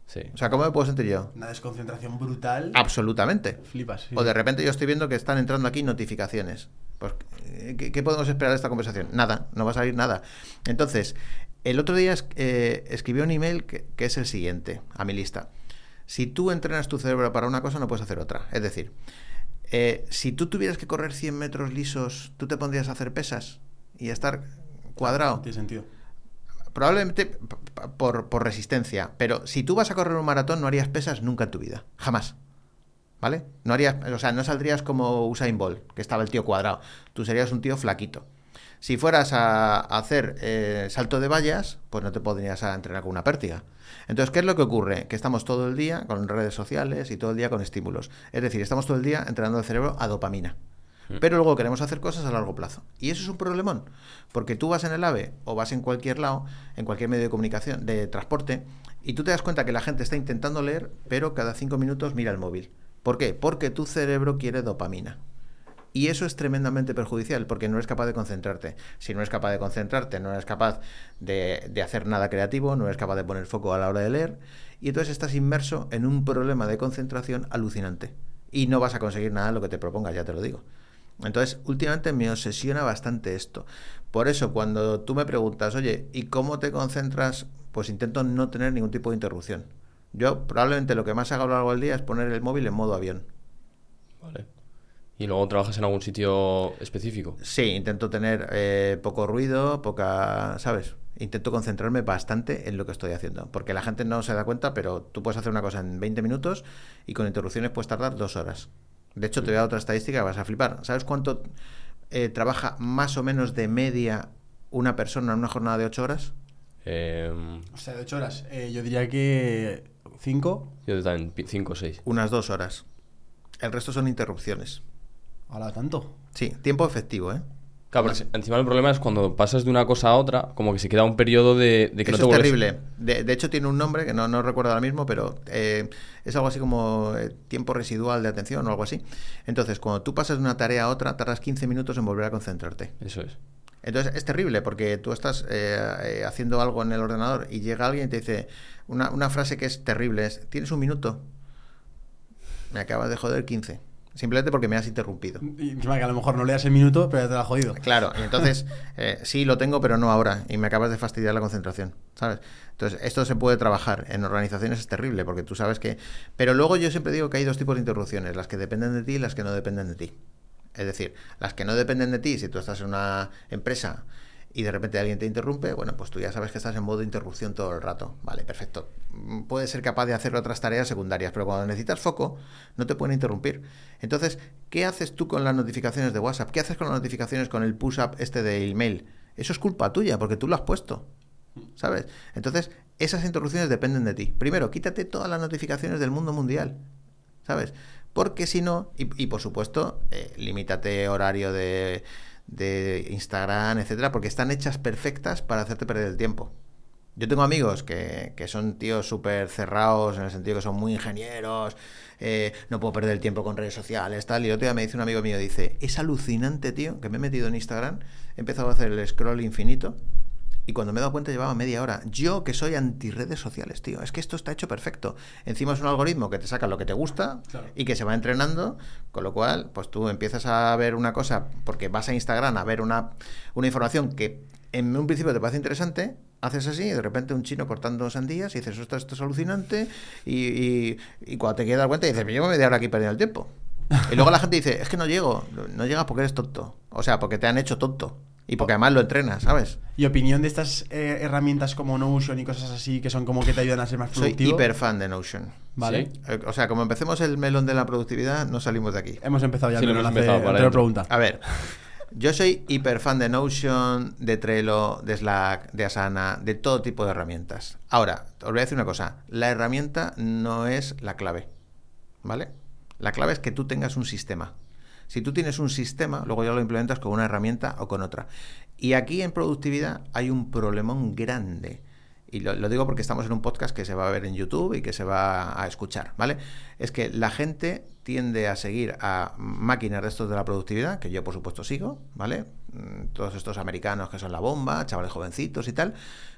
Sí. O sea, ¿cómo me puedo sentir yo? Una desconcentración brutal. Absolutamente. Flipas. sí. O de repente yo estoy viendo que están entrando aquí notificaciones. Pues, eh, ¿qué, qué podemos esperar de esta conversación? Nada, no va a salir nada. Entonces, el otro día eh, escribí un email que, que es el siguiente a mi lista. Si tú entrenas tu cerebro para una cosa, no puedes hacer otra. Es decir, eh, si tú tuvieras que correr 100 metros lisos, ¿tú te pondrías a hacer pesas y a estar cuadrado? Tiene sentido. probablemente por resistencia, pero si tú vas a correr un maratón no harías pesas nunca en tu vida, jamás. ¿Vale? No harías, o sea, no saldrías como Usain Bolt, que estaba el tío cuadrado. Tú serías un tío flaquito. Si fueras a, hacer eh, salto de vallas, pues no te podrías entrenar con una pértiga. Entonces, ¿qué es lo que ocurre? Que estamos todo el día con redes sociales y todo el día con estímulos. Es decir, estamos todo el día entrenando el cerebro a dopamina. Pero luego queremos hacer cosas a largo plazo. Y eso es un problemón. Porque tú vas en el AVE o vas en cualquier lado, en cualquier medio de comunicación, de transporte, y tú te das cuenta que la gente está intentando leer, pero cada cinco minutos mira el móvil. ¿Por qué? Porque tu cerebro quiere dopamina. Y eso es tremendamente perjudicial porque no eres capaz de concentrarte. Si no eres capaz de concentrarte, no eres capaz de, hacer nada creativo, no eres capaz de poner foco a la hora de leer. Y entonces estás inmerso en un problema de concentración alucinante. Y no vas a conseguir nada de lo que te propongas, ya te lo digo. Entonces, últimamente me obsesiona bastante esto. Por eso, cuando tú me preguntas, oye, ¿y cómo te concentras? Pues intento no tener ningún tipo de interrupción. Yo probablemente lo que más hago a lo largo del día es poner el móvil en modo avión. Vale. ¿Y luego trabajas en algún sitio específico? Sí, intento tener eh, poco ruido, poca, ¿sabes? Intento concentrarme bastante en lo que estoy haciendo, porque la gente no se da cuenta, pero tú puedes hacer una cosa en 20 minutos y con interrupciones puedes tardar dos horas. De hecho, te voy a dar otra estadística que vas a flipar. ¿Sabes cuánto eh, trabaja más o menos de media una persona en una jornada de ocho horas? Eh, O sea, de 8 horas. Eh, yo diría que 5. yo también, 5 o 6. Unas dos horas. El resto son interrupciones. Ahora tanto. Sí, tiempo efectivo, ¿eh? Claro, pero encima el problema es cuando pasas de una cosa a otra, como que se queda un periodo de, de que Eso no te es terrible. De, de hecho, tiene un nombre que no, no recuerdo ahora mismo, pero eh, es algo así como eh, tiempo residual de atención o algo así. Entonces, cuando tú pasas de una tarea a otra, tardas 15 minutos en volver a concentrarte. Eso es. Entonces, es terrible porque tú estás eh, eh, haciendo algo en el ordenador y llega alguien y te dice una, una frase que es terrible: es, ¿tienes un minuto? Me acabas de joder 15. Simplemente porque me has interrumpido. Y encima que a lo mejor no leas el minuto, pero ya te lo has jodido. Claro, y entonces eh, sí lo tengo, pero no ahora, y me acabas de fastidiar la concentración, ¿sabes? Entonces, esto se puede trabajar en organizaciones, es terrible, porque tú sabes que... Pero luego yo siempre digo que hay dos tipos de interrupciones, las que dependen de ti y las que no dependen de ti. Es decir, las que no dependen de ti, si tú estás en una empresa y de repente alguien te interrumpe, bueno, pues tú ya sabes que estás en modo interrupción todo el rato. Vale, perfecto. Mm, Puedes ser capaz de hacer otras tareas secundarias, pero cuando necesitas foco, no te pueden interrumpir. Entonces, ¿qué haces tú con las notificaciones de WhatsApp? ¿Qué haces con las notificaciones con el push-up este de email? Eso es culpa tuya, porque tú lo has puesto. ¿Sabes? Entonces, esas interrupciones dependen de ti. Primero, quítate todas las notificaciones del mundo mundial. ¿Sabes? Porque si no, y, por supuesto, eh, limítate horario de, de Instagram, etcétera, porque están hechas perfectas para hacerte perder el tiempo. Yo tengo amigos que, que son tíos súper cerrados, en el sentido que son muy ingenieros, eh, no puedo perder el tiempo con redes sociales, tal. Y otro día me dice un amigo mío, dice, es alucinante, tío, que me he metido en Instagram, he empezado a hacer el scroll infinito, y cuando me he dado cuenta llevaba media hora. Yo que soy anti redes sociales, tío. Es que esto está hecho perfecto. Encima es un algoritmo que te saca lo que te gusta Claro. y que se va entrenando, con lo cual, pues tú empiezas a ver una cosa, porque vas a Instagram a ver una, una información que en un principio te parece interesante, haces así y de repente un chino cortando sandías y dices, esto es alucinante. Y, y, y cuando te quieres dar cuenta dices, me llevo media hora aquí perdiendo el tiempo. Y luego la gente dice, es que no llego. No llegas porque eres tonto. O sea, porque te han hecho tonto. Y porque además lo entrenas, ¿sabes? ¿Y opinión de estas eh, herramientas como Notion y cosas así que son como que te ayudan a ser más Soy productivo? hiper fan de Notion. Vale. Sí. O sea, como empecemos el melón de la productividad, no salimos de aquí. Hemos empezado ya Sí, lo pero hemos hace- empezado, pregunta. A ver, yo soy hiper fan de Notion, de Trello, de Slack, de Asana, de todo tipo de herramientas. Ahora, os voy a decir una cosa, la herramienta no es la clave, ¿vale? La clave es que tú tengas un sistema. Si tú tienes un sistema, luego ya lo implementas con una herramienta o con otra. Y aquí en productividad hay un problemón grande. Y lo, lo digo porque estamos en un podcast que se va a ver en YouTube y que se va a escuchar, ¿vale? Es que la gente tiende a seguir a máquinas de estos de la productividad, que yo por supuesto sigo, ¿vale? Mm, Todos estos americanos que son la bomba, chavales jovencitos y tal,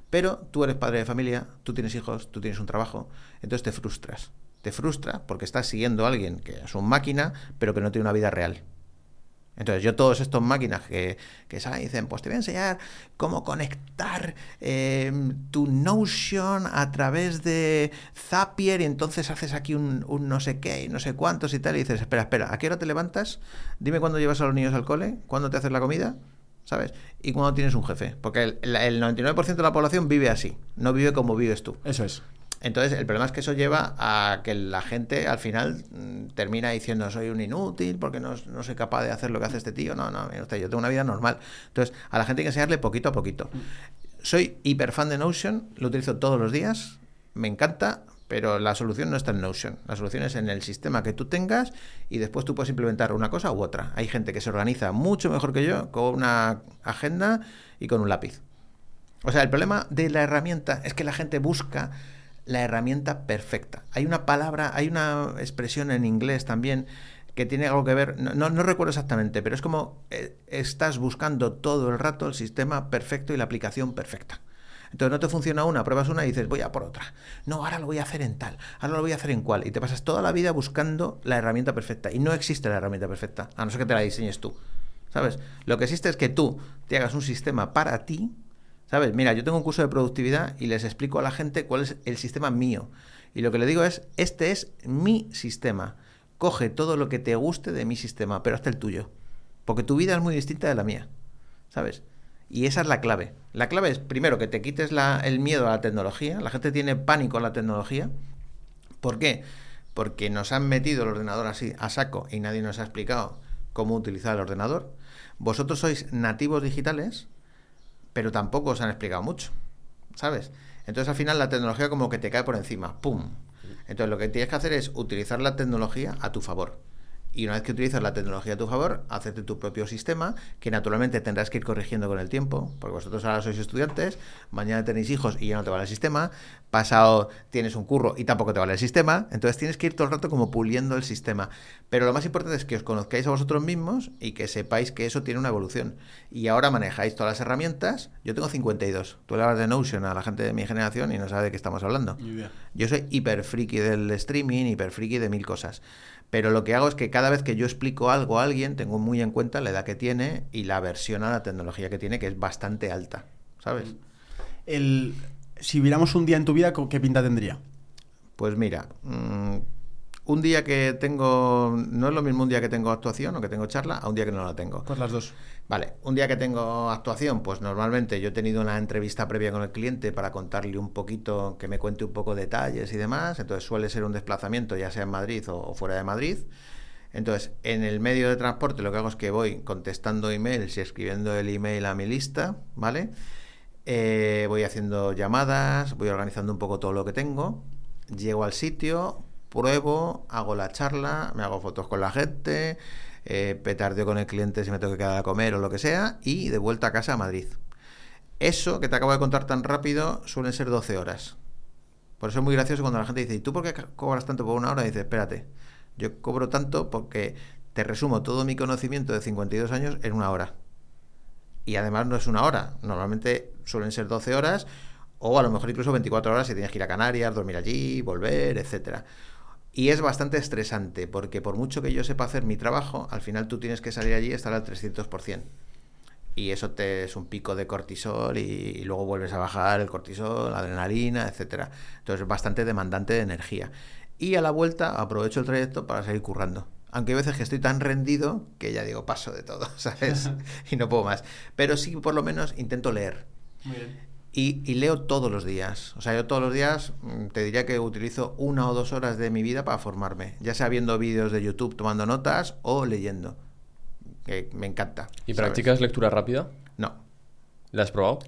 pero tú eres padre de familia, tú tienes hijos, tú tienes un trabajo, entonces te frustras. Te frustra porque estás siguiendo a alguien que es una máquina, pero que no tiene una vida real. Entonces yo todos estos máquinas que, que salen y dicen, pues te voy a enseñar cómo conectar eh, tu Notion a través de Zapier y entonces haces aquí un, un no sé qué y no sé cuántos y tal y dices, espera, espera, ¿a qué hora te levantas? Dime cuándo llevas a los niños al cole, cuándo te haces la comida ¿sabes? Y cuando tienes un jefe. Porque el, el 99% de la población vive así, no vive como vives tú. Eso es. Entonces, el problema es que eso lleva a que la gente al final mm, termina diciendo soy un inútil porque no, no soy capaz de hacer lo que hace este tío. No, no, mire usted, yo tengo una vida normal. Entonces, a la gente hay que enseñarle poquito a poquito. Soy hiper fan de Notion, lo utilizo todos los días, me encanta, pero la solución no está en Notion. La solución es en el sistema que tú tengas y después tú puedes implementar una cosa u otra. Hay gente que se organiza mucho mejor que yo con una agenda y con un lápiz. O sea, el problema de la herramienta es que la gente busca la herramienta perfecta. Hay una palabra, hay una expresión en inglés también que tiene algo que ver, no, no, recuerdo exactamente, pero es como eh, estás buscando todo el rato el sistema perfecto y la aplicación perfecta. Entonces no te funciona una, pruebas una y dices, voy a por otra. No, ahora lo voy a hacer en tal, ahora lo voy a hacer en cual. Y te pasas toda la vida buscando la herramienta perfecta. Y no existe la herramienta perfecta, a no ser que te la diseñes tú. ¿Sabes? Lo que existe es que tú te hagas un sistema para ti ¿Sabes? Mira, yo tengo un curso de productividad y les explico a la gente cuál es el sistema mío. Y lo que le digo es, este es mi sistema. Coge todo lo que te guste de mi sistema, pero hasta el tuyo. Porque tu vida es muy distinta de la mía. ¿Sabes? Y esa es la clave. La clave es, primero, que te quites el miedo a la tecnología. La gente tiene pánico a la tecnología. ¿Por qué? Porque nos han metido el ordenador así a saco y nadie nos ha explicado cómo utilizar el ordenador. Vosotros sois nativos digitales, pero tampoco os han explicado mucho, ¿sabes? Entonces al final la tecnología como que te cae por encima, ¡pum! Entonces lo que tienes que hacer es utilizar la tecnología a tu favor. Y una vez que utilizas la tecnología a tu favor, hacerte tu propio sistema, que naturalmente tendrás que ir corrigiendo con el tiempo, porque vosotros ahora sois estudiantes, mañana tenéis hijos y ya no te vale el sistema, pasado tienes un curro y tampoco te vale el sistema, entonces tienes que ir todo el rato como puliendo el sistema. Pero lo más importante es que os conozcáis a vosotros mismos y que sepáis que eso tiene una evolución. Y ahora manejáis todas las herramientas. Yo tengo 52. Tú le hablas de Notion a la gente de mi generación y no sabe de qué estamos hablando. Yo soy hiper friki del streaming, hiper friki de mil cosas. Pero lo que hago es que cada vez que yo explico algo a alguien, tengo muy en cuenta la edad que tiene y la versión a la tecnología que tiene, que es bastante alta, ¿sabes? El, si viéramos un día en tu vida, ¿qué pinta tendría? Pues mira, mmm, un día que tengo, no es lo mismo un día que tengo actuación o que tengo charla, a un día que no la tengo. Pues las dos. Vale, un día que tengo actuación, pues normalmente yo he tenido una entrevista previa con el cliente para contarle un poquito, que me cuente un poco detalles y demás, entonces suele ser un desplazamiento ya sea en Madrid o, fuera de Madrid. Entonces, en el medio de transporte lo que hago es que voy contestando emails y escribiendo el email a mi lista, ¿vale? Eh, voy haciendo llamadas, voy organizando un poco todo lo que tengo, llego al sitio, pruebo, hago la charla, me hago fotos con la gente, eh, petardeo con el cliente si me tengo que quedar a comer o lo que sea, y de vuelta a casa a Madrid. Eso que te acabo de contar tan rápido suelen ser 12 horas. Por eso es muy gracioso cuando la gente dice, ¿y tú por qué cobras tanto por una hora? Y dices, espérate, yo cobro tanto porque te resumo todo mi conocimiento de 52 años en una hora. Y además no es una hora, normalmente suelen ser 12 horas o a lo mejor incluso 24 horas si tienes que ir a Canarias, dormir allí, volver, etcétera. Y es bastante estresante, porque por mucho que yo sepa hacer mi trabajo, al final tú tienes que salir allí y estar al 300%. Y eso te es un pico de cortisol y, y luego vuelves a bajar el cortisol, la adrenalina, etcétera. Entonces es bastante demandante de energía. Y a la vuelta aprovecho el trayecto para seguir currando. Aunque hay veces que estoy tan rendido que ya digo, paso de todo, ¿sabes? y no puedo más. Pero sí, por lo menos intento leer. Muy bien. Y, y, leo todos los días. O sea, yo todos los días mm, te diría que utilizo una o dos horas de mi vida para formarme, ya sea viendo vídeos de YouTube tomando notas o leyendo. Que me encanta. ¿Y ¿sabes? practicas lectura rápida? No. ¿La has probado?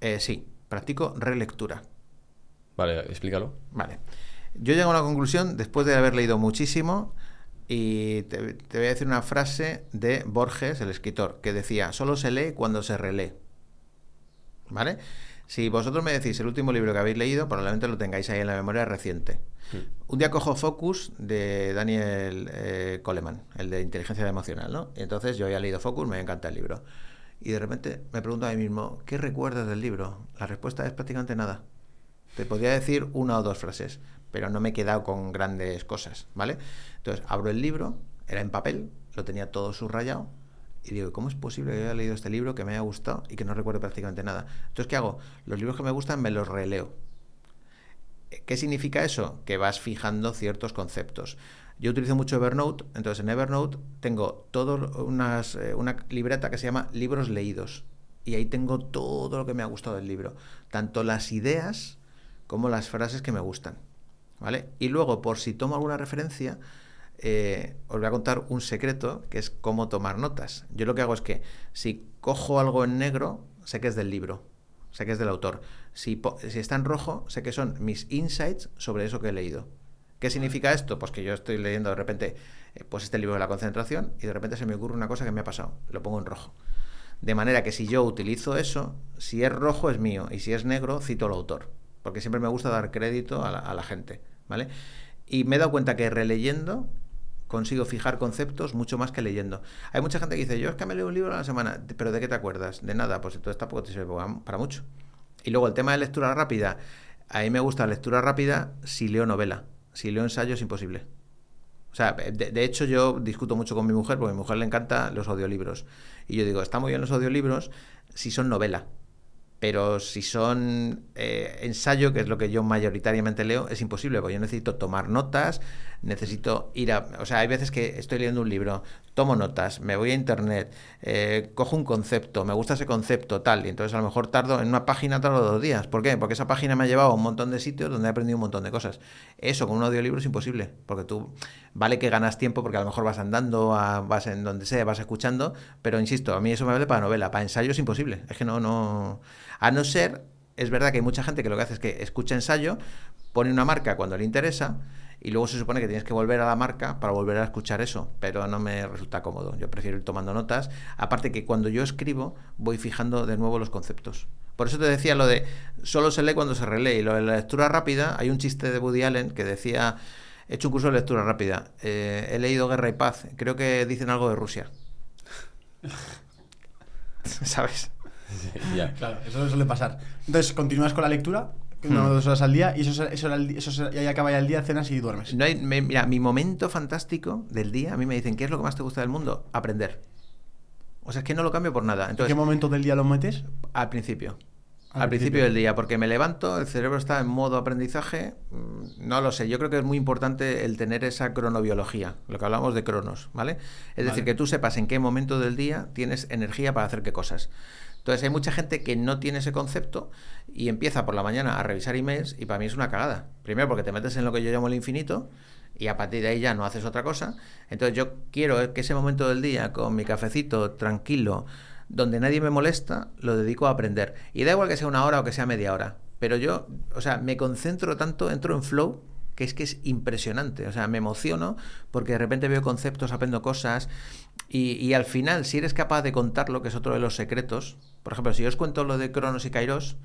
Eh, sí, practico relectura. Vale, explícalo. Vale. Yo llego a una conclusión después de haber leído muchísimo y te, te voy a decir una frase de Borges, el escritor, que decía, solo se lee cuando se relee. ¿Vale? Si vosotros me decís el último libro que habéis leído, probablemente lo tengáis ahí en la memoria reciente. Sí. Un día cojo Focus de Daniel eh, Coleman, el de inteligencia emocional, ¿no? Y entonces yo había leído Focus, me encanta el libro. Y de repente me pregunto a mí mismo, ¿qué recuerdas del libro? La respuesta es prácticamente nada. Te podría decir una o dos frases, pero no me he quedado con grandes cosas, ¿vale? Entonces abro el libro, era en papel, lo tenía todo subrayado, y digo, ¿cómo es posible que haya leído este libro que me haya gustado y que no recuerde prácticamente nada? Entonces, ¿qué hago? Los libros que me gustan me los releo. ¿Qué significa eso? Que vas fijando ciertos conceptos. Yo utilizo mucho Evernote, entonces en Evernote tengo todo unas, eh, una libreta que se llama libros leídos. Y ahí tengo todo lo que me ha gustado del libro, tanto las ideas como las frases que me gustan. ¿Vale? Y luego, por si tomo alguna referencia, eh, os voy a contar un secreto que es cómo tomar notas. Yo lo que hago es que si cojo algo en negro, sé que es del libro, sé que es del autor. Si, si está en rojo, sé que son mis insights sobre eso que he leído. ¿Qué significa esto? Pues que yo estoy leyendo de repente eh, pues este libro de la concentración y de repente se me ocurre una cosa que me ha pasado. Lo pongo en rojo. De manera que si yo utilizo eso, si es rojo es mío y si es negro cito al autor. Porque siempre me gusta dar crédito a la, a la gente. ¿Vale? Y me he dado cuenta que releyendo consigo fijar conceptos mucho más que leyendo. Hay mucha gente que dice, yo es que me leo un libro a la semana, pero ¿de qué te acuerdas? De nada, pues entonces tampoco te sirve para mucho. Y luego el tema de lectura rápida, a mí me gusta la lectura rápida si leo novela, si leo ensayo es imposible. O sea, de, hecho yo discuto mucho con mi mujer, porque a mi mujer le encanta los audiolibros. Y yo digo, está muy bien los audiolibros si son novela. Pero si son eh, ensayo, que es lo que yo mayoritariamente leo, es imposible, porque yo necesito tomar notas, necesito ir a... O sea, hay veces que estoy leyendo un libro, tomo notas, me voy a internet, eh, cojo un concepto, me gusta ese concepto, tal, y entonces a lo mejor tardo en una página, tardo dos días. ¿Por qué? Porque esa página me ha llevado a un montón de sitios donde he aprendido un montón de cosas. Eso con un audiolibro es imposible, porque tú, vale que ganas tiempo porque a lo mejor vas andando, a, vas en donde sea, vas escuchando, pero insisto, a mí eso me vale para novela, para ensayo es imposible. Es que no, no... A no ser, es verdad que hay mucha gente que lo que hace es que escucha ensayo, pone una marca cuando le interesa, y luego se supone que tienes que volver a la marca para volver a escuchar eso, pero no me resulta cómodo. Yo prefiero ir tomando notas. Aparte que cuando yo escribo voy fijando de nuevo los conceptos. Por eso te decía lo de solo se lee cuando se relee. Y lo de la lectura rápida, hay un chiste de Woody Allen que decía, he hecho un curso de lectura rápida, eh, he leído Guerra y Paz, creo que dicen algo de Rusia. ¿Sabes? Sí, ya. Claro, eso suele pasar. Entonces, ¿continúas con la lectura? Una o dos horas al día y eso, eso, eso, y ahí acaba ya el día, cenas y duermes. No hay, me, mira, mi momento fantástico del día, a mí me dicen, ¿qué es lo que más te gusta del mundo? Aprender. O sea, es que no lo cambio por nada. Entonces, ¿En qué momento del día lo metes? Al principio. Al, al principio, principio del día, porque me levanto, el cerebro está en modo aprendizaje, no lo sé, yo creo que es muy importante el tener esa cronobiología, lo que hablamos de cronos, ¿vale? Es vale. decir, que tú sepas en qué momento del día tienes energía para hacer qué cosas. Entonces hay mucha gente que no tiene ese concepto y empieza por la mañana a revisar emails y para mí es una cagada. Primero porque te metes en lo que yo llamo el infinito y a partir de ahí ya no haces otra cosa. Entonces yo quiero que ese momento del día con mi cafecito tranquilo, donde nadie me molesta, lo dedico a aprender. Y da igual que sea una hora o que sea media hora. Pero yo, o sea, me concentro tanto, entro en flow, que es que es impresionante. O sea, me emociono porque de repente veo conceptos, aprendo cosas. Y, y, al final, si eres capaz de contarlo, que es otro de los secretos, por ejemplo, si yo os cuento lo de Cronos y Kairos,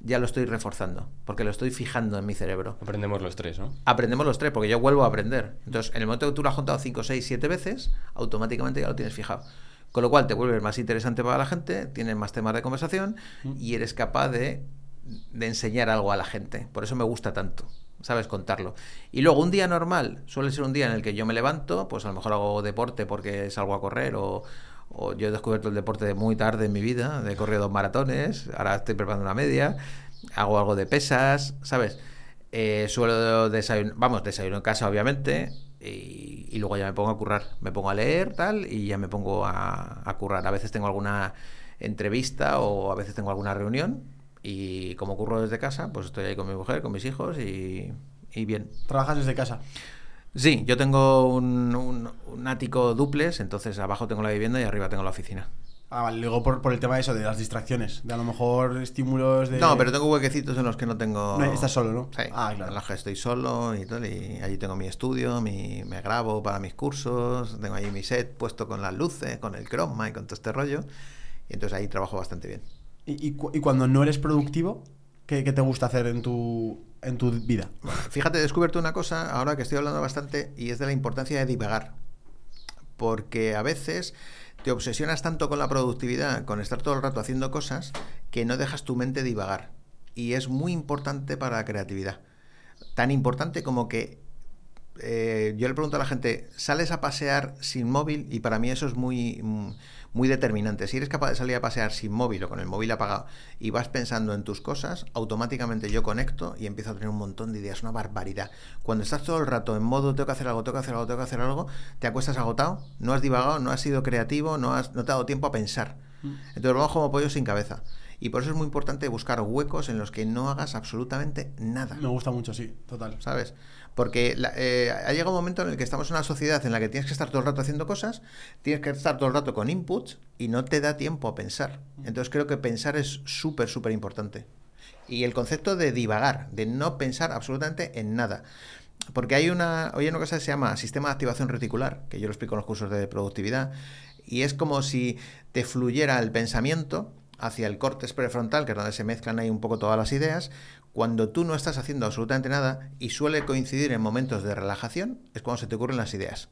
ya lo estoy reforzando, porque lo estoy fijando en mi cerebro. Aprendemos los tres, ¿no? Aprendemos los tres, porque yo vuelvo a aprender. Entonces, en el momento que tú lo has contado 5, 6, 7 veces, automáticamente ya lo tienes fijado. Con lo cual te vuelves más interesante para la gente, tienes más temas de conversación y eres capaz de, de enseñar algo a la gente. Por eso me gusta tanto sabes contarlo. Y luego un día normal suele ser un día en el que yo me levanto, pues a lo mejor hago deporte porque salgo a correr o, yo he descubierto el deporte de muy tarde en mi vida, he corrido dos maratones, ahora estoy preparando una media, hago algo de pesas, ¿sabes? Eh, suelo desayunar, vamos, desayuno en casa obviamente y, y, luego ya me pongo a currar, me pongo a leer tal y ya me pongo a, a currar. A veces tengo alguna entrevista o a veces tengo alguna reunión y como curro desde casa, pues estoy ahí con mi mujer, con mis hijos y, y bien. ¿Trabajas desde casa? Sí, yo tengo un, un, un, ático duples, entonces abajo tengo la vivienda y arriba tengo la oficina. Ah, vale, luego por, por, el tema de eso, de las distracciones, de a lo mejor estímulos de... No, pero tengo huequecitos en los que no tengo... No, estás solo, ¿no? Sí, ah, claro. en los que estoy solo y tal, y allí tengo mi estudio, mi, me grabo para mis cursos, tengo ahí mi set puesto con las luces, con el croma y con todo este rollo, y entonces ahí trabajo bastante bien. ¿Y, cuando no eres productivo, qué, te gusta hacer en tu, en tu vida? Fíjate, he descubierto una cosa ahora que estoy hablando bastante y es de la importancia de divagar. Porque a veces te obsesionas tanto con la productividad, con estar todo el rato haciendo cosas, que no dejas tu mente divagar. Y es muy importante para la creatividad. Tan importante como que eh, yo le pregunto a la gente, ¿sales a pasear sin móvil? Y para mí eso es muy, mm, muy determinante. Si eres capaz de salir a pasear sin móvil o con el móvil apagado y vas pensando en tus cosas, automáticamente yo conecto y empiezo a tener un montón de ideas, una barbaridad. Cuando estás todo el rato en modo tengo que hacer algo, tengo que hacer algo, tengo que hacer algo, te acuestas agotado, no has divagado, no has sido creativo, no, has, no te ha dado tiempo a pensar. Mm. Entonces vamos como pollo sin cabeza. Y por eso es muy importante buscar huecos en los que no hagas absolutamente nada. Me gusta mucho, sí, total. ¿Sabes? Porque la- eh, ha llegado un momento en el que estamos en una sociedad en la que tienes que estar todo el rato haciendo cosas, tienes que estar todo el rato con inputs y no te da tiempo a pensar. Entonces creo que pensar es súper, súper importante. Y el concepto de divagar, de no pensar absolutamente en nada. Porque hay una, hay una cosa que se llama sistema de activación reticular, que yo lo explico en los cursos de productividad, y es como si te fluyera el pensamiento hacia el córtex prefrontal, que es donde se mezclan ahí un poco todas las ideas, cuando tú no estás haciendo absolutamente nada y suele coincidir en momentos de relajación, es cuando se te ocurren las ideas.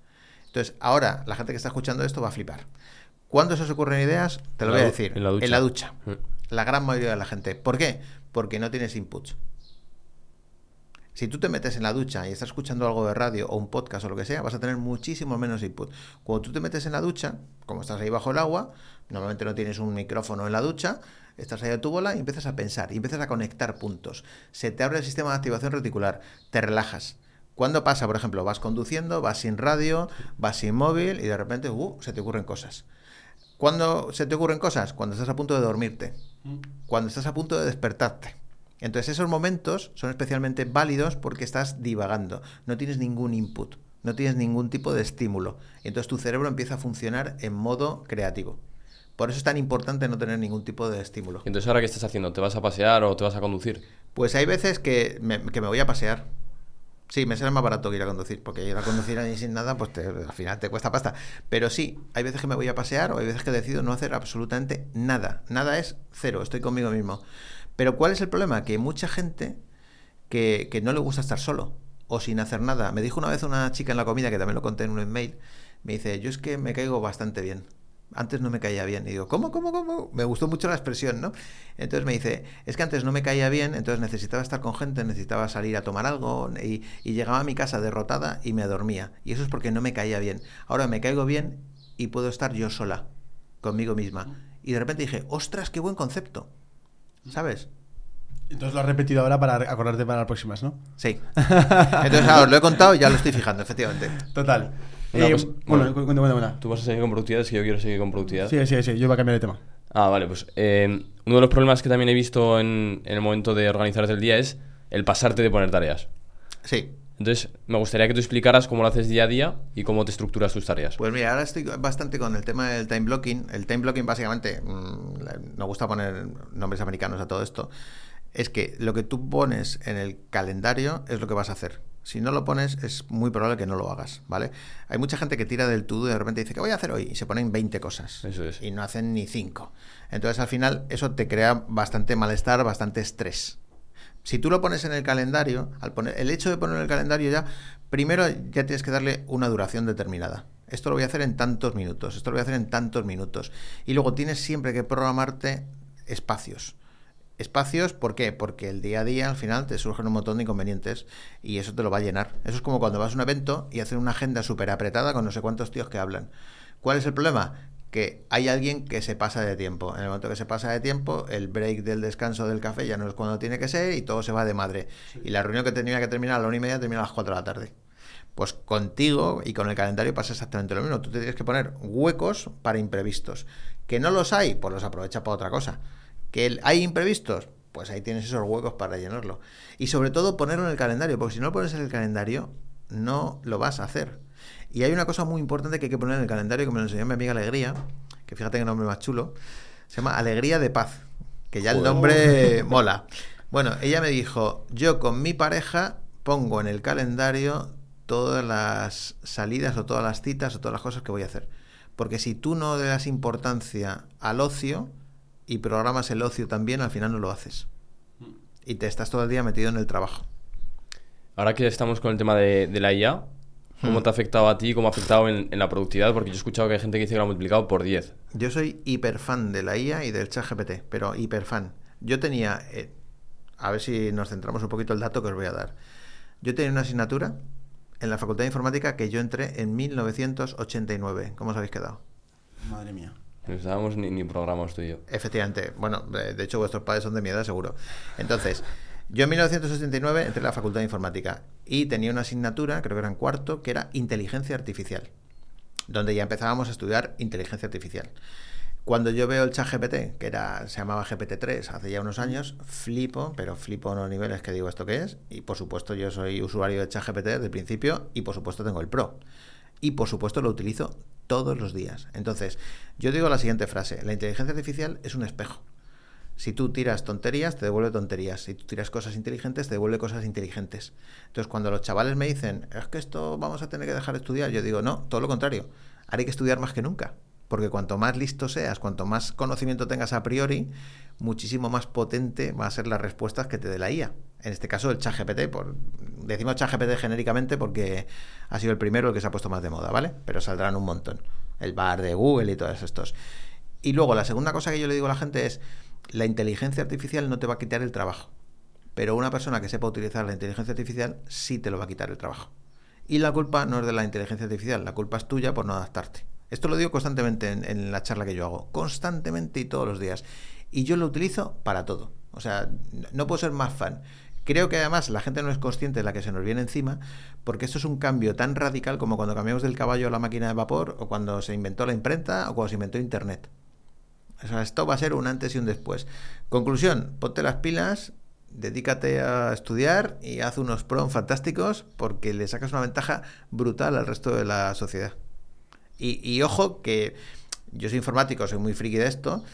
Entonces, ahora la gente que está escuchando esto va a flipar. ¿Cuándo se os ocurren ideas? Te lo la voy a decir. en la ducha. En la ducha. Mm. La gran mayoría de la gente. ¿Por qué? Porque no tienes inputs. Si tú te metes en la ducha y estás escuchando algo de radio o un podcast o lo que sea, vas a tener muchísimo menos input. Cuando tú te metes en la ducha, como estás ahí bajo el agua, normalmente no tienes un micrófono en la ducha, estás ahí a tu bola y empiezas a pensar y empiezas a conectar puntos. Se te abre el sistema de activación reticular, te relajas. ¿Cuándo pasa, por ejemplo, vas conduciendo, vas sin radio, vas sin móvil y de repente uh, se te ocurren cosas? ¿Cuándo se te ocurren cosas? Cuando estás a punto de dormirte, cuando estás a punto de despertarte. Entonces esos momentos son especialmente válidos porque estás divagando, no tienes ningún input, no tienes ningún tipo de estímulo. Y entonces tu cerebro empieza a funcionar en modo creativo. Por eso es tan importante no tener ningún tipo de estímulo. Y Entonces, ¿ahora qué estás haciendo? ¿Te vas a pasear o te vas a conducir? Pues hay veces que me, que me voy a pasear. Sí, me sale más barato que ir a conducir, porque ir a conducir ahí sin nada, pues te- al final te cuesta pasta. Pero sí, hay veces que me voy a pasear o hay veces que decido no hacer absolutamente nada. Nada es cero, estoy conmigo mismo. Pero ¿cuál es el problema? Que mucha gente que, que no le gusta estar solo o sin hacer nada. Me dijo una vez una chica en la comida, que también lo conté en un email, me dice, yo es que me caigo bastante bien. Antes no me caía bien. Y digo, ¿cómo, cómo, cómo? Me gustó mucho la expresión, ¿no? Entonces me dice, es que antes no me caía bien, entonces necesitaba estar con gente, necesitaba salir a tomar algo y, y llegaba a mi casa derrotada y me dormía. Y eso es porque no me caía bien. Ahora me caigo bien y puedo estar yo sola, conmigo misma. Y de repente dije, ostras, qué buen concepto. ¿Sabes? Entonces lo has repetido ahora para acordarte para las próximas, ¿no? Sí. Entonces, ahora os lo he contado y ya lo estoy fijando, efectivamente. Total. Una Eh, cosa- bueno, bueno. cuenta. Tú vas a seguir con productividad, es que yo quiero seguir con productividad. Sí, sí, sí, yo iba a cambiar de tema. Ah, vale, pues eh, uno de los problemas que también he visto en, en el momento de organizarte el día es el pasarte de poner tareas. Sí. Entonces, me gustaría que tú explicaras cómo lo haces día a día y cómo te estructuras tus tareas. Pues mira, ahora estoy bastante con el tema del time blocking. El time blocking, básicamente, mm, la- me gusta poner nombres americanos a todo esto. Es que lo que tú pones en el calendario es lo que vas a hacer. Si no lo pones, es muy probable que no lo hagas, ¿vale? Hay mucha gente que tira del todo y de repente dice, ¿qué voy a hacer hoy? Y se ponen 20 cosas. Eso es. Y no hacen ni 5. Entonces, al final, eso te crea bastante malestar, bastante estrés. Si tú lo pones en el calendario, al poner, el hecho de ponerlo en el calendario ya, primero ya tienes que darle una duración determinada. Esto lo voy a hacer en tantos minutos, esto lo voy a hacer en tantos minutos. Y luego tienes siempre que programarte espacios. Espacios, ¿por qué? Porque el día a día al final te surgen un montón de inconvenientes y eso te lo va a llenar. Eso es como cuando vas a un evento y hacen una agenda súper apretada con no sé cuántos tíos que hablan. ¿Cuál es el problema? Que hay alguien que se pasa de tiempo. En el momento que se pasa de tiempo, el break del descanso del café ya no es cuando tiene que ser y todo se va de madre. Y la reunión que tenía que terminar a la una y media termina a las cuatro de la tarde. Pues contigo y con el calendario pasa exactamente lo mismo. Tú te tienes que poner huecos para imprevistos. Que no los hay, pues los aprovecha para otra cosa. Que hay imprevistos, pues ahí tienes esos huecos para llenarlo. Y sobre todo ponerlo en el calendario, porque si no lo pones en el calendario, no lo vas a hacer. Y hay una cosa muy importante que hay que poner en el calendario que me lo enseñó mi amiga Alegría, que fíjate qué nombre más chulo. Se llama Alegría de Paz, que ya el nombre mola. Bueno, ella me dijo, yo con mi pareja pongo en el calendario todas las salidas o todas las citas o todas las cosas que voy a hacer. Porque si tú no le das importancia al ocio y programas el ocio también, al final no lo haces. Y te estás todo el día metido en el trabajo. Ahora que estamos con el tema de, de la IA, ¿cómo Hmm. te ha afectado a ti? ¿Cómo ha afectado en, en la productividad? Porque yo he escuchado que hay gente que dice que lo ha multiplicado por 10. Yo soy hiper fan de la IA y del chat GPT, pero hiper fan. Yo tenía, eh, a ver si nos centramos un poquito el dato que os voy a dar. Yo tenía una asignatura en la Facultad de Informática que yo entré en 1989. ¿Cómo os habéis quedado? Madre mía. No estábamos ni, ni programas tú y yo. Efectivamente. Bueno, de de hecho vuestros padres son de mi edad, seguro. Entonces, yo en 1989 entré a la Facultad de Informática y tenía una asignatura, creo que era en cuarto, que era Inteligencia Artificial, donde ya empezábamos a estudiar inteligencia artificial. Cuando yo veo el chat GPT, que era, se llamaba GPT-3 hace ya unos años, flipo, pero flipo unos niveles que digo esto qué es. Y por supuesto yo soy usuario de chat GPT desde el principio y por supuesto tengo el Pro. Y por supuesto lo utilizo todos los días. Entonces, yo digo la siguiente frase, la inteligencia artificial es un espejo. Si tú tiras tonterías, te devuelve tonterías. Si tú tiras cosas inteligentes, te devuelve cosas inteligentes. Entonces, cuando los chavales me dicen, es que esto vamos a tener que dejar de estudiar, yo digo, no, todo lo contrario. Hay que estudiar más que nunca. Porque cuanto más listo seas, cuanto más conocimiento tengas a priori, muchísimo más potente van a ser las respuestas que te dé la IA. En este caso, el ChatGPT. Por, decimos ChatGPT genéricamente porque ha sido el primero el que se ha puesto más de moda, ¿vale? Pero saldrán un montón. El bar de Google y todos estos. Y luego, la segunda cosa que yo le digo a la gente es, la inteligencia artificial no te va a quitar el trabajo. Pero una persona que sepa utilizar la inteligencia artificial sí te lo va a quitar el trabajo. Y la culpa no es de la inteligencia artificial, la culpa es tuya por no adaptarte. Esto lo digo constantemente en, la charla que yo hago, constantemente y todos los días. Y yo lo utilizo para todo. O sea, no puedo ser más fan. Creo que además la gente no es consciente de la que se nos viene encima, porque esto es un cambio tan radical como cuando cambiamos del caballo a la máquina de vapor, o cuando se inventó la imprenta, o cuando se inventó Internet. O sea, esto va a ser un antes y un después. Conclusión, ponte las pilas, dedícate a estudiar y haz unos prom fantásticos porque le sacas una ventaja brutal al resto de la sociedad. Y, y, ojo que yo soy informático, soy muy friki de esto,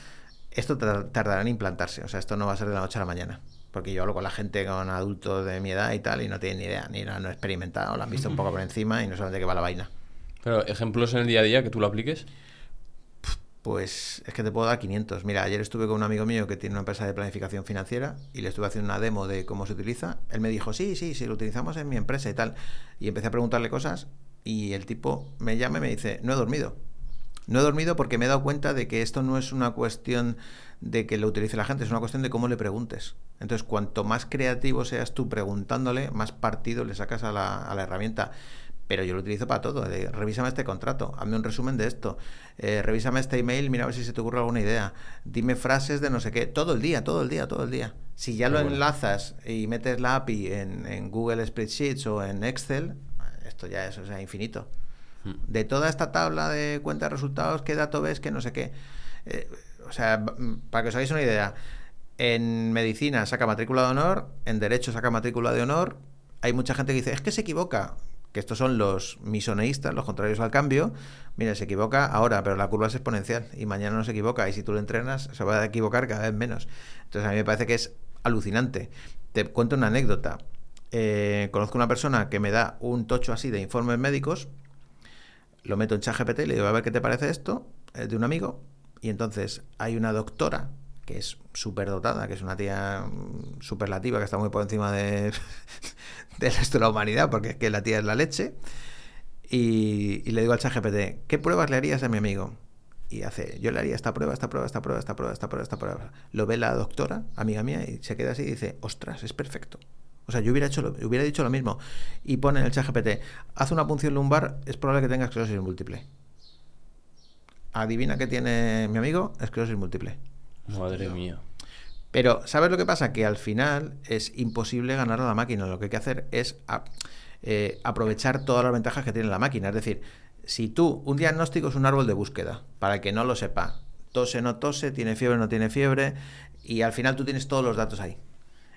esto tardará en implantarse, o sea, esto no va a ser de la noche a la mañana. Porque yo hablo con la gente, con adultos de mi edad y tal, y no tienen ni idea, ni lo han experimentado, lo han visto un poco por encima y no saben de qué va la vaina. Pero, ejemplos en el día a día que tú lo apliques. Pues es que te puedo dar 500. Mira, ayer estuve con un amigo mío que tiene una empresa de planificación financiera y le estuve haciendo una demo de cómo se utiliza. Él me dijo, sí, sí, sí, lo utilizamos en mi empresa y tal. Y empecé a preguntarle cosas y el tipo me llama y me dice, no he dormido. No he dormido porque me he dado cuenta de que esto no es una cuestión de que lo utilice la gente, es una cuestión de cómo le preguntes. Entonces, cuanto más creativo seas tú preguntándole, más partido le sacas a la, a la herramienta pero yo lo utilizo para todo. Eh, revísame este contrato, hazme un resumen de esto, eh, revísame este email, mira a ver si se te ocurre alguna idea, dime frases de no sé qué, todo el día, todo el día, todo el día. Si ya lo bueno. enlazas y metes la API en, en, Google Spreadsheets o en Excel, esto ya es o sea, infinito. Hmm. De toda esta tabla de cuenta de resultados, qué dato ves, qué no sé qué. Eh, o sea, para que os hagáis una idea, en medicina saca matrícula de honor, en derecho saca matrícula de honor. Hay mucha gente que dice, es que se equivoca que estos son los misoneístas, los contrarios al cambio, mira, se equivoca ahora, pero la curva es exponencial y mañana no se equivoca y si tú lo entrenas se va a equivocar cada vez menos. Entonces a mí me parece que es alucinante. Te cuento una anécdota. Eh, conozco una persona que me da un tocho así de informes médicos, lo meto en ChatGPT y le digo, a ver qué te parece esto, es de un amigo, y entonces hay una doctora que es súper dotada, que es una tía superlativa, que está muy por encima de, del resto de la humanidad, porque es que la tía es la leche. Y, le digo al chat GPT, ¿qué pruebas le harías a mi amigo? Y hace, yo le haría esta prueba, esta prueba, esta prueba, esta prueba, esta prueba, esta prueba. Lo ve la doctora, amiga mía, y se queda así y dice, ostras, es perfecto. O sea, yo hubiera, hecho lo, hubiera dicho lo mismo. Y pone en el chat GPT, haz una punción lumbar, es probable que tengas esclerosis múltiple. Adivina qué tiene mi amigo, esclerosis múltiple. Madre mía. Pero, ¿sabes lo que pasa? Que al final es imposible ganar a la máquina. Lo que hay que hacer es a, eh, aprovechar todas las ventajas que tiene la máquina. Es decir, si tú, un diagnóstico es un árbol de búsqueda, para el que no lo sepa, tose, no tose, tiene fiebre, no tiene fiebre, y al final tú tienes todos los datos ahí.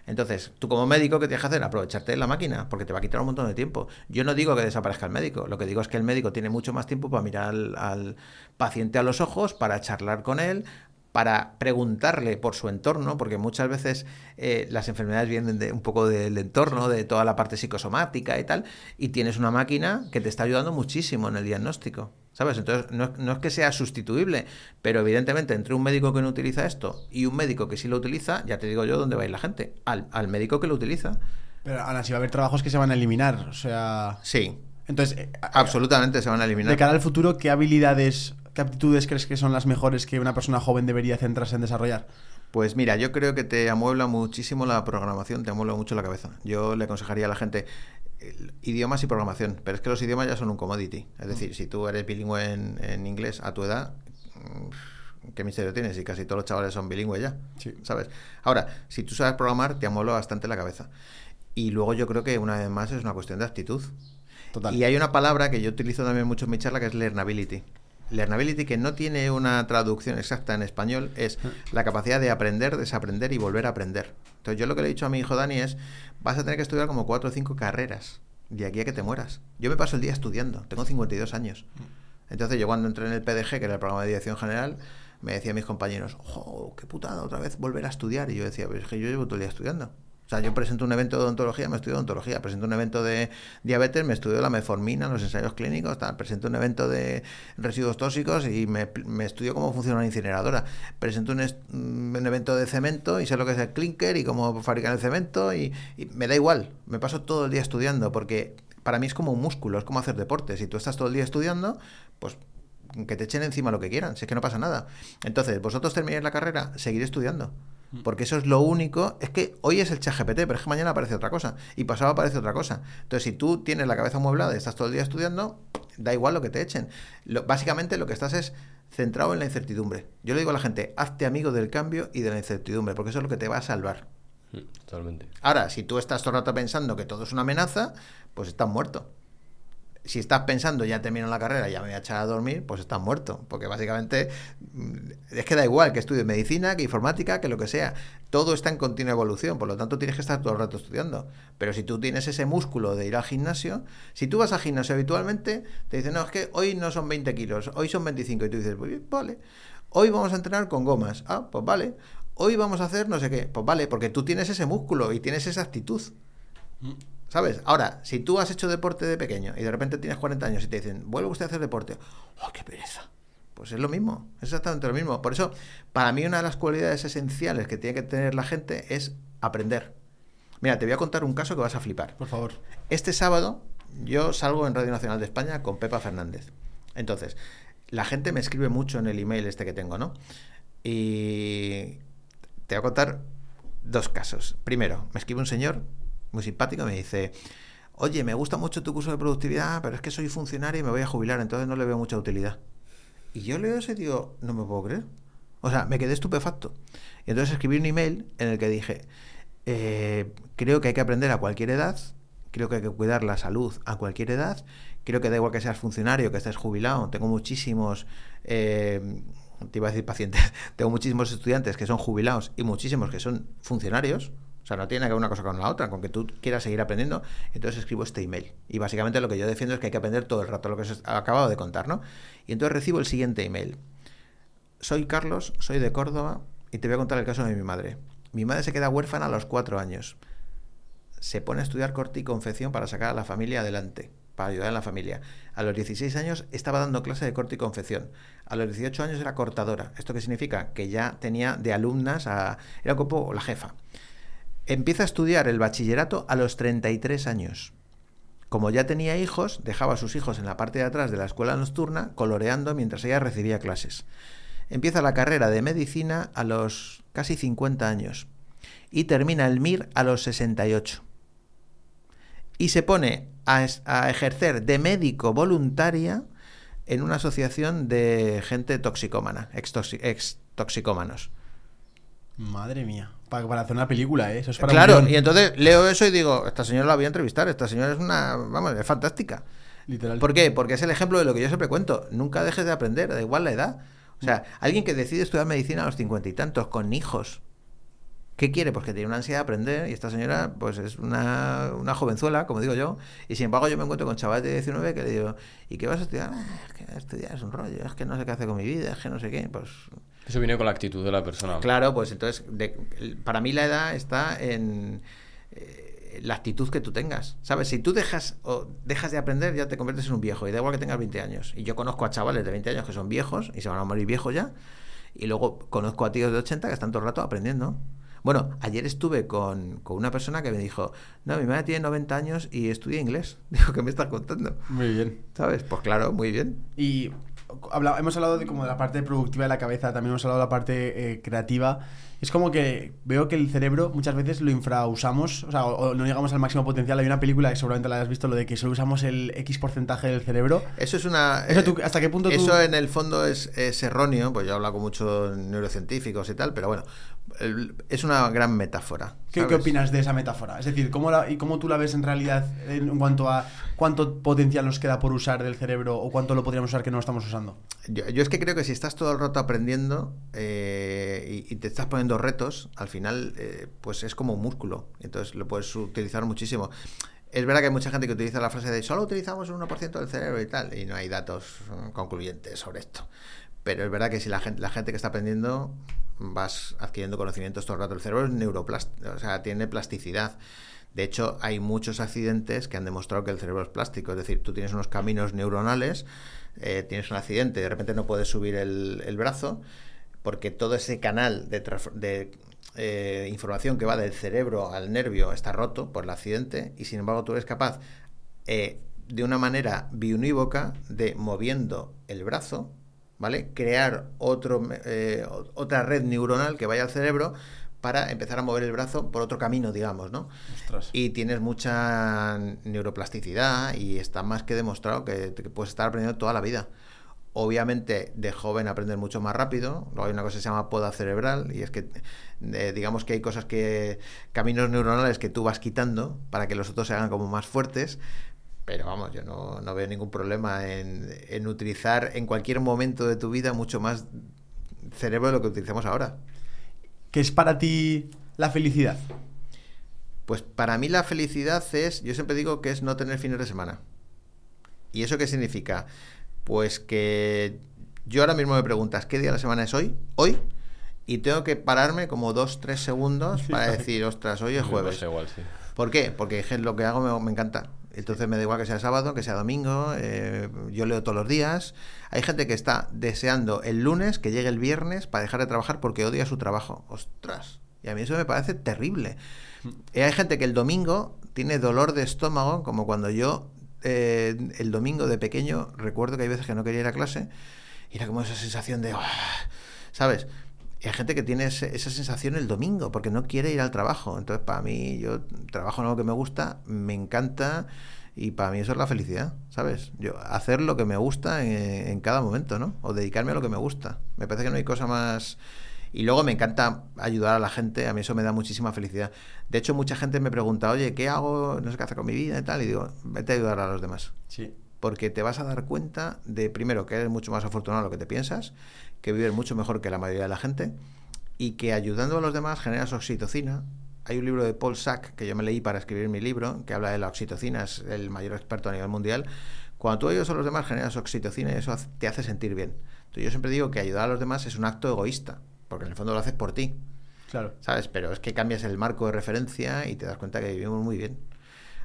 Entonces, tú como médico, ¿qué tienes que hacer? Aprovecharte de la máquina, porque te va a quitar un montón de tiempo. Yo no digo que desaparezca el médico, lo que digo es que el médico tiene mucho más tiempo para mirar al, al paciente a los ojos, para charlar con él, para preguntarle por su entorno, porque muchas veces eh, las enfermedades vienen de un poco del entorno, de toda la parte psicosomática y tal, y tienes una máquina que te está ayudando muchísimo en el diagnóstico, ¿sabes? Entonces, no, no, es que sea sustituible, pero evidentemente entre un médico que no utiliza esto y un médico que sí lo utiliza, ya te digo yo dónde va a ir la gente, al, al médico que lo utiliza. Pero ahora sí va a haber trabajos que se van a eliminar, o sea... Sí. Entonces, eh, absolutamente se van a eliminar. De cara al futuro, ¿qué habilidades ¿Qué aptitudes crees que son las mejores que una persona joven debería centrarse en desarrollar? Pues mira, yo creo que te amuebla muchísimo la programación, te amuebla mucho la cabeza. Yo le aconsejaría a la gente, el- idiomas y programación, pero es que los idiomas ya son un commodity. Mm. Es decir, si tú eres bilingüe en, en inglés a tu edad, mm, ¿qué misterio tienes? Y casi todos los chavales son bilingües ya, Sí. ¿sabes? Ahora, si tú sabes programar, te amuebla bastante la cabeza. Y luego yo creo que una vez más es una cuestión de actitud. Total. Y hay una palabra que yo utilizo también mucho en mi charla que es learnability. Learnability, que no tiene una traducción exacta en español, es la capacidad de aprender, desaprender y volver a aprender. Entonces, yo lo que le he dicho a mi hijo Dani es: vas a tener que estudiar como cuatro o cinco carreras de aquí a que te mueras. Yo me paso el día estudiando, tengo 52 años. Entonces, yo cuando entré en el PDG, que era el programa de dirección general, me decían mis compañeros: ¡Oh, qué putada, otra vez volver a estudiar! Y yo decía: Pero es que yo llevo todo el día estudiando. O sea, yo presento un evento de odontología, me estudio odontología. Presento un evento de diabetes, me estudio la metformina, los ensayos clínicos. Presento un evento de residuos tóxicos y me, me estudio cómo funciona una incineradora. Presento un, est- un evento de cemento y sé lo que es el clinker y cómo fabricar el cemento. Y, y me da igual, me paso todo el día estudiando porque para mí es como un músculo, es como hacer deporte. Si tú estás todo el día estudiando, pues que te echen encima lo que quieran, si es que no pasa nada. Entonces, vosotros termináis la carrera, seguir estudiando. Porque eso es lo único. Es que hoy es el chat GPT, pero es que mañana aparece otra cosa. Y pasado aparece otra cosa. Entonces, si tú tienes la cabeza amueblada y estás todo el día estudiando, da igual lo que te echen. Lo- básicamente lo que estás es centrado en la incertidumbre. Yo le digo a la gente, hazte amigo del cambio y de la incertidumbre, porque eso es lo que te va a salvar. Mm, Totalmente. Ahora, si tú estás todo el rato pensando que todo es una amenaza, pues estás muerto. Si estás pensando, ya termino la carrera, ya me voy a echar a dormir, pues estás muerto. Porque básicamente mm, es que da igual que estudies medicina, que informática, que lo que sea. Todo está en continua evolución, por lo tanto tienes que estar todo el rato estudiando. Pero si tú tienes ese músculo de ir al gimnasio, si tú vas al gimnasio habitualmente, te dicen, no, es que hoy no son 20 kilos, hoy son 25. Y tú dices, "Muy bien, vale. Hoy vamos a entrenar con gomas. Ah, pues vale. Hoy vamos a hacer no sé qué. Pues vale, porque tú tienes ese músculo y tienes esa actitud. ¿Sabes? Ahora, si tú has hecho deporte de pequeño y de repente tienes 40 años y te dicen, vuelve usted a hacer deporte, ¡oh, qué pereza! Pues es lo mismo, es exactamente lo mismo. Por eso, para mí una de las cualidades esenciales que tiene que tener la gente es aprender. Mira, te voy a contar un caso que vas a flipar. Por favor. Este sábado yo salgo en Radio Nacional de España con Pepa Fernández. Entonces, la gente me escribe mucho en el email este que tengo, ¿no? Y te voy a contar dos casos. Primero, me escribe un señor muy simpático me dice, oye, me gusta mucho tu curso de productividad, pero es que soy funcionario y me voy a jubilar, entonces no le veo mucha utilidad. Y yo leo eso y digo, no me puedo creer. O sea, me quedé estupefacto. Y entonces escribí un email en el que dije, eh, creo que hay que aprender a cualquier edad, creo que hay que cuidar la salud a cualquier edad, creo que da igual que seas funcionario, que estés jubilado, tengo muchísimos, eh, te iba a decir pacientes, tengo muchísimos estudiantes que son jubilados y muchísimos que son funcionarios, sea, no tiene que ver una cosa con la otra, con que tú quieras seguir aprendiendo, entonces escribo este email. Y básicamente lo que yo defiendo es que hay que aprender todo el rato, lo que os acabado de contar, ¿no? Y entonces recibo el siguiente email. Soy Carlos, soy de Córdoba y te voy a contar el caso de mi madre. Mi madre se queda huérfana a los cuatro años. Se pone a estudiar corte y confección para sacar a la familia adelante, para ayudar a la familia. A los 16 años estaba dando clase de corte y confección. A los 18 años era cortadora. ¿Esto qué significa? Que ya tenía de alumnas a... Era poco la jefa. Empieza a estudiar el bachillerato a los 33 años. Como ya tenía hijos, dejaba a sus hijos en la parte de atrás de la escuela nocturna coloreando mientras ella recibía clases. Empieza la carrera de medicina a los casi 50 años y termina el MIR a los 68. Y se pone a, ejercer de médico voluntaria en una asociación de gente toxicómana, ex, toxicómanos. Madre mía. Para, para hacer una película, ¿eh? Eso es para Claro, y entonces leo eso y digo, esta señora la voy a entrevistar, esta señora es una, vamos, es fantástica. Literal. ¿Por qué? Porque es el ejemplo de lo que yo siempre cuento. Nunca dejes de aprender, da igual la edad. O sea, alguien que decide estudiar medicina a los cincuenta y tantos, con hijos, ¿qué quiere? Pues que tiene una ansiedad de aprender y esta señora, pues es una, una jovenzuela, como digo yo, y sin embargo yo me encuentro con chavales de 19 que le digo, ¿y qué vas a estudiar? "Ah, es que estudiar es un rollo, es que no sé qué hacer con mi vida, es que no sé qué, pues Eso viene con la actitud de la persona. Claro, pues entonces, de- para mí la edad está en eh, la actitud que tú tengas. ¿Sabes? Si tú dejas, o dejas de aprender, ya te conviertes en un viejo. Y da igual que tengas 20 años. Y yo conozco a chavales de 20 años que son viejos y se van a morir viejos ya. Y luego conozco a tíos de 80 que están todo el rato aprendiendo. Bueno, ayer estuve con, con una persona que me dijo, no, mi madre tiene 90 años y estudia inglés. Digo, ¿qué me estás contando? Muy bien. ¿Sabes? Pues claro, muy bien. Y habla- hemos hablado de como de la parte productiva de la cabeza, también hemos hablado de la parte eh, creativa. Es como que veo que el cerebro muchas veces lo infrausamos, o sea, o, o no llegamos al máximo potencial. Hay una película que seguramente la hayas visto, lo de que solo usamos el X porcentaje del cerebro. Eso es una. Eso eh, tú- ¿hasta qué punto tú- Eso en el fondo es, es erróneo, pues yo he hablado con muchos neurocientíficos y tal, pero bueno, es una gran metáfora. ¿Qué, opinas de esa metáfora? Es decir, ¿cómo, la- y cómo tú la ves en realidad en cuanto a cuánto potencial nos queda por usar del cerebro o cuánto lo podríamos usar que no lo estamos usando? Yo, yo es que creo que si estás todo el rato aprendiendo eh, y, y te estás poniendo retos, al final, eh, pues es como un músculo. Entonces lo puedes utilizar muchísimo. Es verdad que hay mucha gente que utiliza la frase de solo utilizamos un 1% del cerebro y tal, y no hay datos eh, concluyentes sobre esto. Pero es verdad que si la gente, la gente que está aprendiendo vas adquiriendo conocimientos todo el rato. El cerebro es neuroplástico, o sea, tiene plasticidad. De hecho, hay muchos accidentes que han demostrado que el cerebro es plástico. Es decir, tú tienes unos caminos neuronales, eh, tienes un accidente, de repente no puedes subir el, brazo, porque todo ese canal de, eh, información que va del cerebro al nervio está roto por el accidente, y sin embargo tú eres capaz, eh, de una manera biunívoca, de moviendo el brazo, ¿vale? Crear otro, eh, otra red neuronal que vaya al cerebro para empezar a mover el brazo por otro camino, digamos, ¿no? Ostras. Y tienes mucha neuroplasticidad y está más que demostrado que, que puedes estar aprendiendo toda la vida. Obviamente, de joven aprendes mucho más rápido. Luego hay una cosa que se llama poda cerebral y es que, eh, digamos que hay cosas que, caminos neuronales que tú vas quitando para que los otros se hagan como más fuertes. Pero vamos, yo no, no veo ningún problema en, en utilizar en cualquier momento de tu vida mucho más cerebro de lo que utilizamos ahora. ¿Qué es para ti la felicidad? Pues para mí la felicidad es, yo siempre digo que es no tener fines de semana. ¿Y eso qué significa? Pues que yo ahora mismo me preguntas, ¿qué día de la semana es hoy? Hoy. Y tengo que pararme como dos, tres segundos para decir, ostras, hoy es Me jueves. igual, sí. ¿Por qué? Porque es lo que hago me, me encanta. Entonces me da igual que sea sábado, que sea domingo, eh, yo leo todos los días. Hay gente que está deseando el lunes que llegue el viernes para dejar de trabajar porque odia su trabajo. Ostras. Y a mí eso me parece terrible. Y hay gente que el domingo tiene dolor de estómago, como cuando yo eh, el domingo de pequeño recuerdo que hay veces que no quería ir a clase y era como esa sensación de... ¿Sabes? Y hay gente que tiene ese- esa sensación el domingo porque no quiere ir al trabajo. Entonces, para mí, yo trabajo en algo que me gusta, me encanta y para mí eso es la felicidad, ¿sabes? Yo hacer lo que me gusta en, en cada momento, ¿no? O dedicarme a lo que me gusta. Me parece que no hay cosa más... Y luego me encanta ayudar a la gente, a mí eso me da muchísima felicidad. De hecho, mucha gente me pregunta, oye, ¿qué hago? No sé qué hacer con mi vida y tal. Y digo, vete a ayudar a los demás Sí. porque te vas a dar cuenta de, primero, que eres mucho más afortunado de lo que te piensas, que vives mucho mejor que la mayoría de la gente, y que ayudando a los demás generas oxitocina. Hay un libro de Paul Sack que yo me leí para escribir mi libro, que habla de la oxitocina, es el mayor experto a nivel mundial. Cuando tú ayudas a los demás generas oxitocina y eso te hace sentir bien. Entonces yo siempre digo que ayudar a los demás es un acto egoísta, porque en el fondo lo haces por ti. Claro. ¿sabes? Pero es que cambias el marco de referencia y te das cuenta que vivimos muy bien.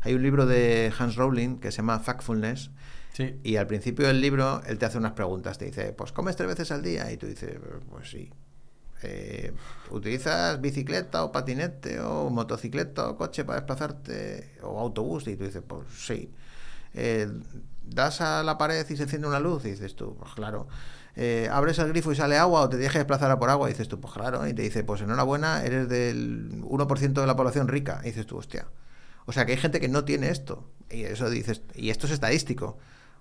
Hay un libro de Hans Rowling que se llama Factfulness Sí. y al principio del libro él te hace unas preguntas. Te dice, pues comes tres veces al día y tú dices, pues sí. Eh, ¿Utilizas bicicleta o patinete o motocicleta o coche para desplazarte o autobús? Y tú dices, pues sí. Eh, ¿Das a la pared y se enciende una luz? Y dices tú, pues claro. Eh, ¿Abres el grifo y sale agua o te dejas desplazar a por agua? Y dices tú, pues claro. Y te dice, pues enhorabuena, eres del 1% de la población rica. Y dices tú, hostia. O sea que hay gente que no tiene esto. Y eso dices, y esto es estadístico.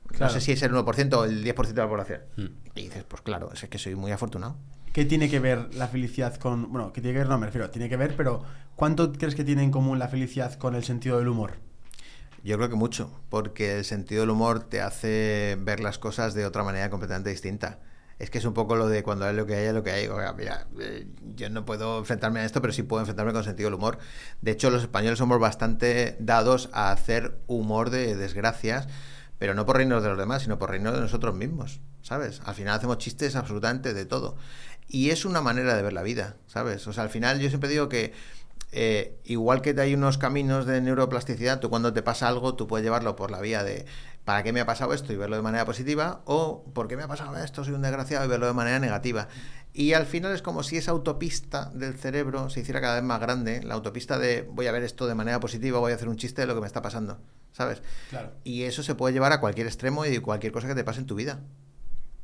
Claro. No sé si es el 1% o el 10% de la población. Hmm. Y dices, pues claro, es que soy muy afortunado. ¿Qué tiene que ver la felicidad con... Bueno, ¿qué tiene que ver? No, me refiero, tiene que ver, pero ¿cuánto crees que tiene en común la felicidad con el sentido del humor? Yo creo que mucho, porque el sentido del humor te hace ver las cosas de otra manera completamente distinta. Es que es un poco lo de cuando hay lo que hay, es lo que hay. Oiga, mira, eh, yo no puedo enfrentarme a esto, pero sí puedo enfrentarme con sentido del humor. De hecho, los españoles somos bastante dados a hacer humor de desgracias, pero no por reírnos de los demás, sino por reírnos de nosotros mismos, ¿sabes? Al final hacemos chistes absolutamente de todo. Y es una manera de ver la vida, ¿sabes? O sea, al final yo siempre digo que eh, igual que hay unos caminos de neuroplasticidad, tú cuando te pasa algo, tú puedes llevarlo por la vía de ¿para qué me ha pasado esto? y verlo de manera positiva, o ¿por qué me ha pasado esto? Soy un desgraciado y verlo de manera negativa. Y al final es como si esa autopista del cerebro se hiciera cada vez más grande, la autopista de voy a ver esto de manera positiva, voy a hacer un chiste de lo que me está pasando, ¿sabes? Claro. Y eso se puede llevar a cualquier extremo y cualquier cosa que te pase en tu vida.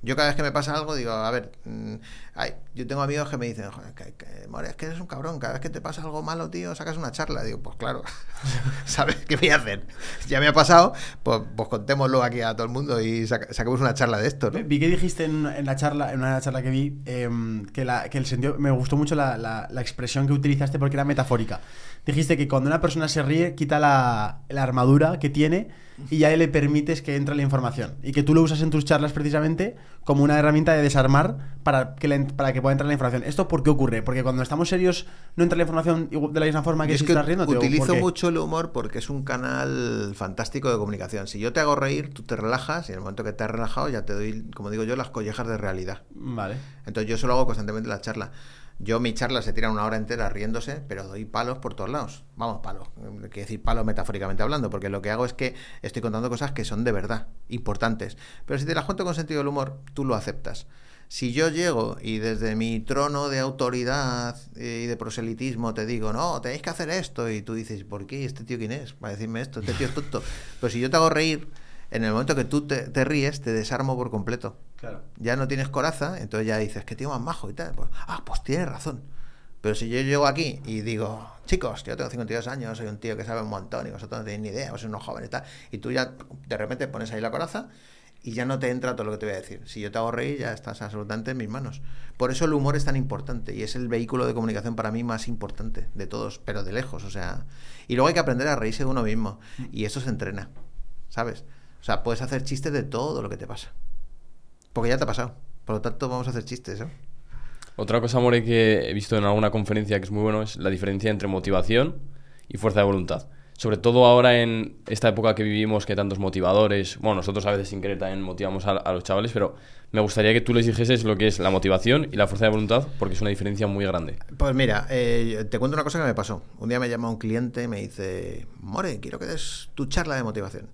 Yo cada vez que me pasa algo digo, a ver, mm, ay, yo tengo amigos que me dicen, joder, que, que, more, es que eres un cabrón, cada vez que te pasa algo malo, tío, sacas una charla. Digo, pues claro, ¿sabes qué voy a hacer? Ya me ha pasado, pues, pues contémoslo aquí a todo el mundo y saca- saquemos una charla de esto, ¿no? Vi que dijiste en, en la charla, en una charla que vi, em, que, la, que el sentido. Me gustó mucho la, la- la expresión que utilizaste porque era metafórica. Dijiste que cuando una persona se ríe, quita la, la armadura que tiene y ya le permites que entre la información. Y que tú lo usas en tus charlas precisamente como una herramienta de desarmar para que, la para que pueda entrar la información. ¿Esto por qué ocurre? Porque cuando estamos serios no entra la información de la misma forma que es si que estás riéndote. ¿o por utilizo mucho el humor porque es un canal fantástico de comunicación. Si yo te hago reír, tú te relajas y en el momento que te has relajado ya te doy, como digo yo, las collejas de realidad. Vale. Entonces yo eso lo hago constantemente en la charla. Yo mi charla se tira una hora entera riéndose, pero doy palos por todos lados. Vamos, palos. Quiero decir palos metafóricamente hablando, porque lo que hago es que estoy contando cosas que son de verdad, importantes. Pero si te las cuento con sentido del humor, tú lo aceptas. Si yo llego y desde mi trono de autoridad y de proselitismo te digo, no, tenéis que hacer esto, y tú dices, ¿por qué? ¿Este tío quién es? Para decirme esto, este tío es tonto. Pero si yo te hago reír, en el momento que tú te, te ríes, te desarmo por completo Claro. ya no tienes coraza, entonces ya dices que tío más majo y tal. Pues, ah, pues tienes razón. Pero si yo llego aquí y digo, chicos, yo tengo 52 años, soy un tío que sabe un montón y vosotros no tenéis ni idea, vosotros unos jóvenes y tal, y tú ya de repente pones ahí la coraza y ya no te entra todo lo que te voy a decir. Si yo te hago reír, ya estás absolutamente en mis manos. Por eso el humor es tan importante y es el vehículo de comunicación para mí más importante de todos, pero de lejos, o sea. Y luego hay que aprender a reírse de uno mismo y eso se entrena, ¿sabes? O sea, puedes hacer chistes de todo lo que te pasa. Porque ya te ha pasado. Por lo tanto, vamos a hacer chistes, ¿eh? Otra cosa, More, que he visto en alguna conferencia que es muy bueno es la diferencia entre motivación y fuerza de voluntad. Sobre todo ahora en esta época que vivimos, que tantos motivadores. Bueno, nosotros a veces sin querer también motivamos a, a los chavales, pero me gustaría que tú les dijeses lo que es la motivación y la fuerza de voluntad, porque es una diferencia muy grande. Pues mira, eh, te cuento una cosa que me pasó. Un día me llama un cliente y me dice, More, quiero que des tu charla de motivación.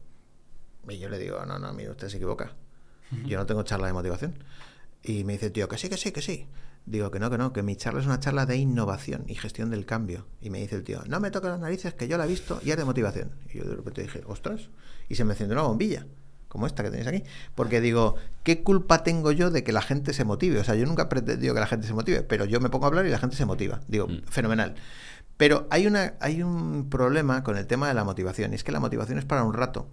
Y yo le digo, no, no, mire, usted se equivoca. Yo no tengo charla de motivación. Y me dice, tío, que sí, que sí, que sí. Digo que no, que no, que mi charla es una charla de innovación y gestión del cambio. Y me dice el tío, no me toques las narices, que yo la he visto y es de motivación. Y yo de repente dije, ostras. Y se me encendió una bombilla, como esta que tenéis aquí. Porque digo, ¿qué culpa tengo yo de que la gente se motive? O sea, yo nunca he pretendido que la gente se motive, pero yo me pongo a hablar y la gente se motiva. Digo, Mm. fenomenal. Pero hay, una, hay un problema con el tema de la motivación, y es que la motivación es para un rato,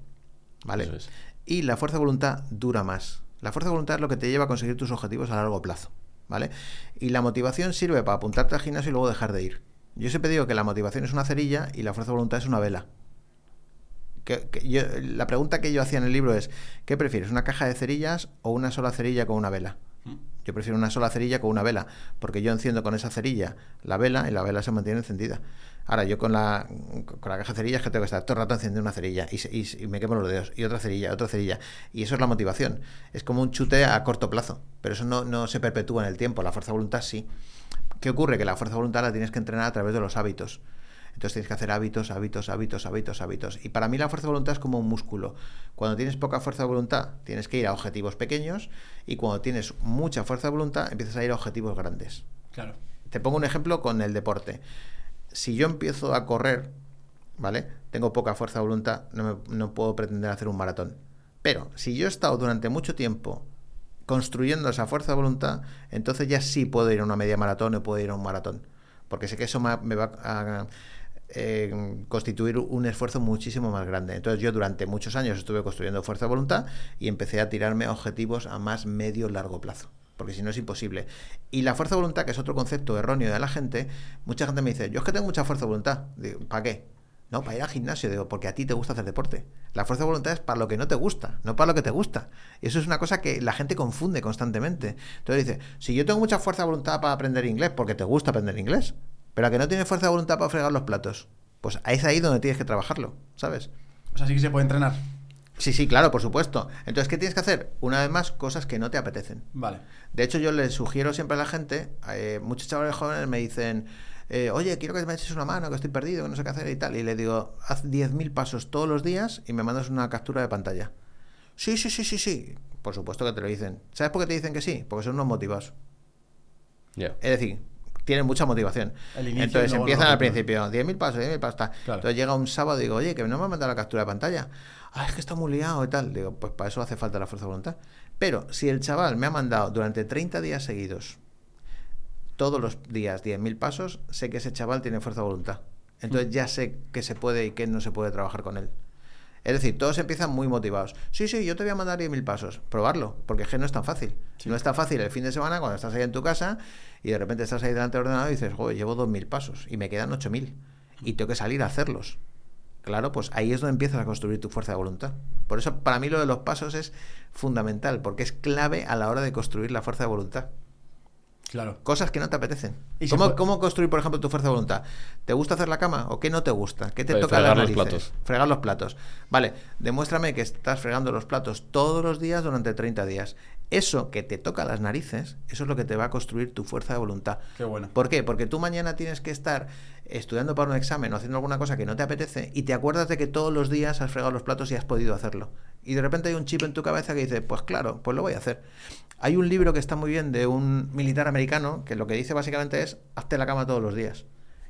¿vale? Eso es. Y la fuerza de voluntad dura más. La fuerza de voluntad es lo que te lleva a conseguir tus objetivos a largo plazo, ¿vale? Y la motivación sirve para apuntarte al gimnasio y luego dejar de ir. Yo siempre digo que la motivación es una cerilla y la fuerza de voluntad es una vela. La pregunta que yo hacía en el libro es, ¿qué prefieres, una caja de cerillas o una sola cerilla con una vela? Yo prefiero una sola cerilla con una vela, porque yo enciendo con esa cerilla la vela y la vela se mantiene encendida. Ahora, yo con la, con la caja de cerillas que tengo que estar todo el rato encendiendo una cerilla y, y y me quemo los dedos, y otra cerilla, otra cerilla. Y eso es la motivación. Es como un chute a corto plazo, pero eso no, no se perpetúa en el tiempo. La fuerza de voluntad sí. ¿Qué ocurre? Que la fuerza de voluntad la tienes que entrenar a través de los hábitos. Entonces tienes que hacer hábitos, hábitos, hábitos, hábitos, hábitos. Y para mí la fuerza de voluntad es como un músculo. Cuando tienes poca fuerza de voluntad, tienes que ir a objetivos pequeños. Y cuando tienes mucha fuerza de voluntad, empiezas a ir a objetivos grandes. Claro. Te pongo un ejemplo con el deporte. Si yo empiezo a correr, ¿vale? Tengo poca fuerza de voluntad, no, me- no puedo pretender hacer un maratón. Pero si yo he estado durante mucho tiempo construyendo esa fuerza de voluntad, entonces ya sí puedo ir a una media maratón o puedo ir a un maratón. Porque sé que eso me va a eh, constituir un esfuerzo muchísimo más grande. Entonces yo durante muchos años estuve construyendo fuerza de voluntad y empecé a tirarme a objetivos a más medio largo plazo. Porque si no es imposible. Y la fuerza de voluntad, que es otro concepto erróneo de la gente, mucha gente me dice, yo es que tengo mucha fuerza de voluntad. Digo, ¿para qué? No, para ir al gimnasio, digo, porque a ti te gusta hacer deporte. La fuerza de voluntad es para lo que no te gusta, no para lo que te gusta. Y eso es una cosa que la gente confunde constantemente. Entonces dice, si yo tengo mucha fuerza de voluntad para aprender inglés, porque te gusta aprender inglés, pero a que no tienes fuerza de voluntad para fregar los platos, pues es ahí donde tienes que trabajarlo, ¿sabes? O sea, sí que se puede entrenar. Sí, sí, claro, por supuesto. Entonces, ¿qué tienes que hacer? Una vez más, cosas que no te apetecen. Vale. De hecho, yo les sugiero siempre a la gente, eh, muchos chavales jóvenes me dicen, eh, oye, quiero que me eches una mano, que estoy perdido, que no sé qué hacer y tal. Y le digo, haz 10.000 pasos todos los días y me mandas una captura de pantalla. Sí, sí, sí, sí, sí. Por supuesto que te lo dicen. ¿Sabes por qué te dicen que sí? Porque son unos motivados. Ya. Es decir, tienen mucha motivación. Entonces empiezan al principio, 10.000 pasos, 10.000 pasos. Claro. Entonces llega un sábado y digo, oye, que no me ha mandado la captura de pantalla. Ah, es que está muy liado y tal. Digo, pues para eso hace falta la fuerza de voluntad. Pero si el chaval me ha mandado durante 30 días seguidos, todos los días 10.000 pasos, sé que ese chaval tiene fuerza de voluntad. Mm. Entonces ya sé qué se puede y qué no se puede trabajar con él. Es decir, todos empiezan muy motivados. Sí, sí, yo te voy a mandar 10.000 pasos. Probarlo, porque es que no es tan fácil. No es tan fácil el fin de semana cuando estás ahí en tu casa y de repente estás ahí delante del ordenador y dices, joder, llevo 2.000 pasos y me quedan 8.000 y tengo que salir a hacerlos. Claro, pues ahí es donde empiezas a construir tu fuerza de voluntad. Por eso para mí lo de los pasos es fundamental, porque es clave a la hora de construir la fuerza de voluntad. Claro. Cosas que no te apetecen. Y ¿Cómo, puede- ¿Cómo construir, por ejemplo, tu fuerza de voluntad? ¿Te gusta hacer la cama o qué no te gusta? ¿Qué te Eh, toca las los narices? platos. Fregar los platos. Vale, demuéstrame que estás fregando los platos todos los días durante 30 días. Eso que te toca las narices, eso es lo que te va a construir tu fuerza de voluntad. Qué bueno. ¿Por qué? Porque tú mañana tienes que estar estudiando para un examen o haciendo alguna cosa que no te apetece y te acuerdas de que todos los días has fregado los platos y has podido hacerlo. Y de repente hay un chip en tu cabeza que dice, pues claro, pues lo voy a hacer. Hay un libro que está muy bien de un militar americano que lo que dice básicamente es, hazte la cama todos los días.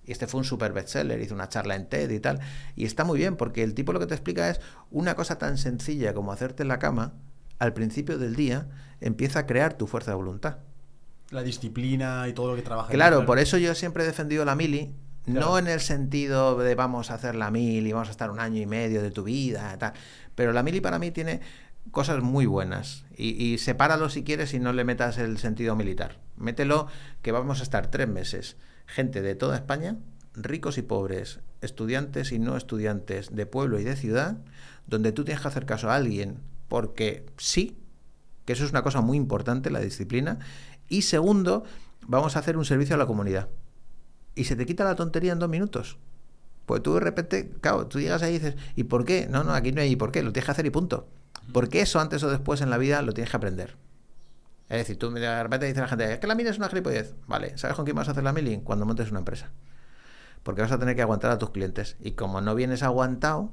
Y este fue un super bestseller, hizo una charla en TED y tal. Y está muy bien porque el tipo lo que te explica es una cosa tan sencilla como hacerte la cama, al principio del día empieza a crear tu fuerza de voluntad. La disciplina y todo lo que trabaja. Claro, por eso yo siempre he defendido la mili, no Claro. en el sentido de vamos a hacer la mili, vamos a estar un año y medio de tu vida, tal. Pero la mili para mí tiene cosas muy buenas. Y, y sepáralo si quieres y no le metas el sentido militar. Mételo que vamos a estar tres meses. Gente de toda España, ricos y pobres, estudiantes y no estudiantes, de pueblo y de ciudad, donde tú tienes que hacer caso a alguien porque sí, que eso es una cosa muy importante, la disciplina. Y segundo, vamos a hacer un servicio a la comunidad. Y se te quita la tontería en dos minutos. Pues tú de repente, claro, tú llegas ahí y dices, ¿y por qué? No, no, aquí no hay por qué, lo tienes que hacer y punto. Porque eso antes o después en la vida lo tienes que aprender. Es decir, tú de repente dice la gente, es que la mili es una gilipollez. Vale, ¿sabes con quién vas a hacer la mili? Cuando montes una empresa. Porque vas a tener que aguantar a tus clientes. Y como no vienes aguantado,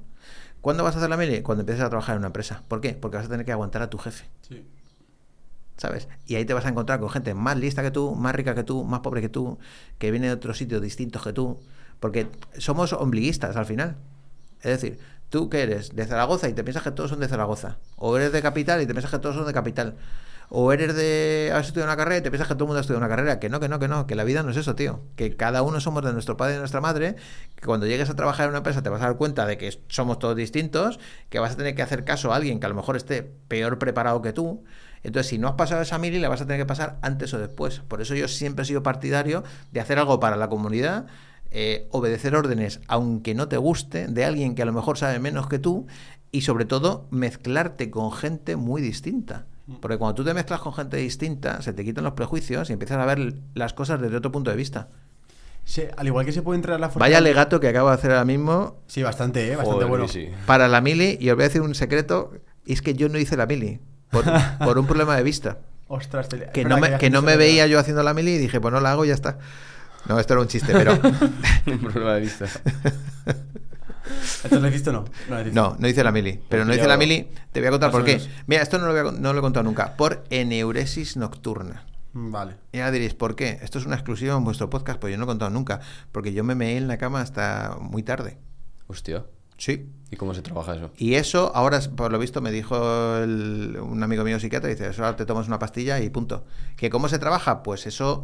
¿cuándo vas a hacer la mili? Cuando empieces a trabajar en una empresa. ¿Por qué? Porque vas a tener que aguantar a tu jefe. Sí. ¿sabes? Y ahí te vas a encontrar con gente más lista que tú, más rica que tú, más pobre que tú, que viene de otros sitios distintos que tú, porque somos ombliguistas al final. Es decir, tú que eres de Zaragoza y te piensas que todos son de Zaragoza, o eres de capital y te piensas que todos son de capital, o eres de has estudiado una carrera y te piensas que todo el mundo ha estudiado una carrera, que no, que no, que no, que la vida no es eso, tío, que cada uno somos de nuestro padre y de nuestra madre, que cuando llegues a trabajar en una empresa te vas a dar cuenta de que somos todos distintos, que vas a tener que hacer caso a alguien que a lo mejor esté peor preparado que tú, entonces, si no has pasado esa mili, la vas a tener que pasar antes o después. Por eso yo siempre he sido partidario de hacer algo para la comunidad, eh, obedecer órdenes, aunque no te guste, de alguien que a lo mejor sabe menos que tú, y sobre todo mezclarte con gente muy distinta. Porque cuando tú te mezclas con gente distinta, se te quitan los prejuicios y empiezas a ver las cosas desde otro punto de vista. Se- al igual que se puede entrar a la fuerza. Vaya legato que acabo de hacer ahora mismo Sí, bastante, ¿eh? Bastante Joder, bueno. sí. para la mili, y os voy a decir un secreto, y es que yo no hice la mili, por, por un problema de vista. Ostras, te- que no me, haya que no me que- veía yo haciendo la mili y dije, pues no la hago y ya está. No, esto era un chiste, pero Un problema de vista. ¿Entonces lo hiciste o no? No, no, no hice la mili. Pero no hice la mili, te voy a contar por qué. Mira, esto no lo, voy a con- no lo he contado nunca. Por eneuresis nocturna. Mm, Vale. Y ahora diréis, ¿por qué? Esto es una exclusiva en vuestro podcast, pues yo no lo he contado nunca. Porque yo me meé en la cama hasta muy tarde. Hostia. Sí. ¿Y cómo se trabaja eso? Y eso, ahora, por lo visto, me dijo el- un amigo mío psiquiatra, dice, eso ahora te tomas una pastilla y punto. ¿Que cómo se trabaja? Pues eso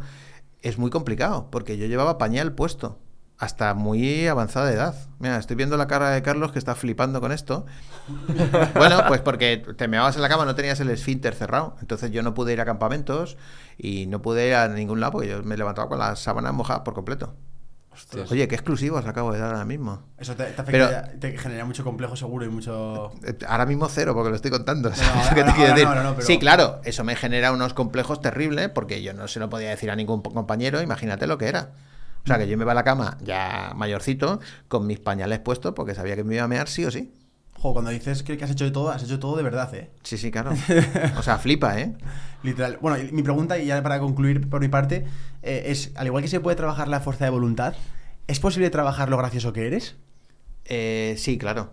es muy complicado, porque yo llevaba pañal puesto hasta muy avanzada edad. Mira, estoy viendo la cara de Carlos que está flipando con esto. Bueno, pues porque te meabas en la cama, no tenías el esfínter cerrado. Entonces yo no pude ir a campamentos y no pude ir a ningún lado porque yo me levantaba con las sábanas mojadas por completo. Oye, qué exclusivos acabo de dar ahora mismo. Eso te, te afecta, Pero- ya- te genera mucho complejo seguro y mucho... Eh, Ahora mismo cero, porque lo estoy contando. Sí, claro, eso me genera unos complejos terribles, porque yo no se lo podía decir a ningún compañero, imagínate lo que era. O sea, que yo me iba a la cama ya mayorcito, con mis pañales puestos, porque sabía que me iba a mear sí o sí. Jo, cuando dices que, que has hecho de todo, has hecho todo de verdad, ¿eh? Sí, sí, claro. O sea, flipa, ¿eh? Literal. Bueno, mi pregunta, y ya para concluir por mi parte, eh, es, al igual que se puede trabajar la fuerza de voluntad, ¿es posible trabajar lo gracioso que eres? Eh, sí, claro.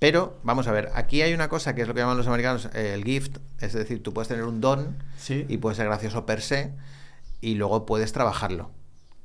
Pero, vamos a ver, aquí hay una cosa que es lo que llaman los americanos eh, el gift, es decir, tú puedes tener un don Sí. y puede ser gracioso per se y luego puedes trabajarlo.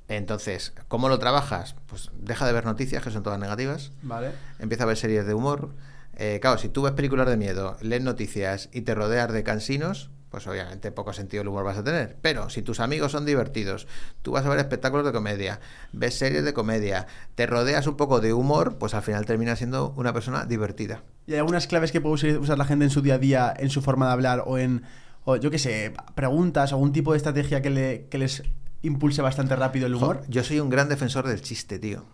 Entonces, ¿cómo lo trabajas? Pues deja de ver noticias, que son todas negativas. Vale. Empieza a ver series de humor. Eh, claro, si tú ves películas de miedo, lees noticias y te rodeas de cansinos, pues obviamente poco sentido el humor vas a tener. Pero si tus amigos son divertidos, tú vas a ver espectáculos de comedia, ves series de comedia, te rodeas un poco de humor, pues al final terminas siendo una persona divertida. ¿Y hay algunas claves que puede usar la gente en su día a día, en su forma de hablar o en, o yo qué sé, preguntas, algún tipo de estrategia que, le, que les impulse bastante rápido el humor? Yo soy un gran defensor del chiste, tío.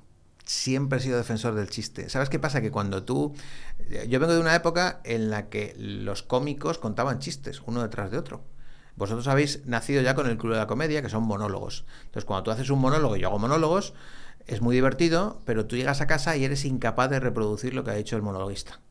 Siempre he sido defensor del chiste. ¿Sabes qué pasa? Que cuando tú... Yo vengo de una época en la que los cómicos contaban chistes, uno detrás de otro. Vosotros habéis nacido ya con el Club de la Comedia, que son monólogos. Entonces, cuando tú haces un monólogo y yo hago monólogos, es muy divertido, pero tú llegas a casa y eres incapaz de reproducir lo que ha dicho el monologuista.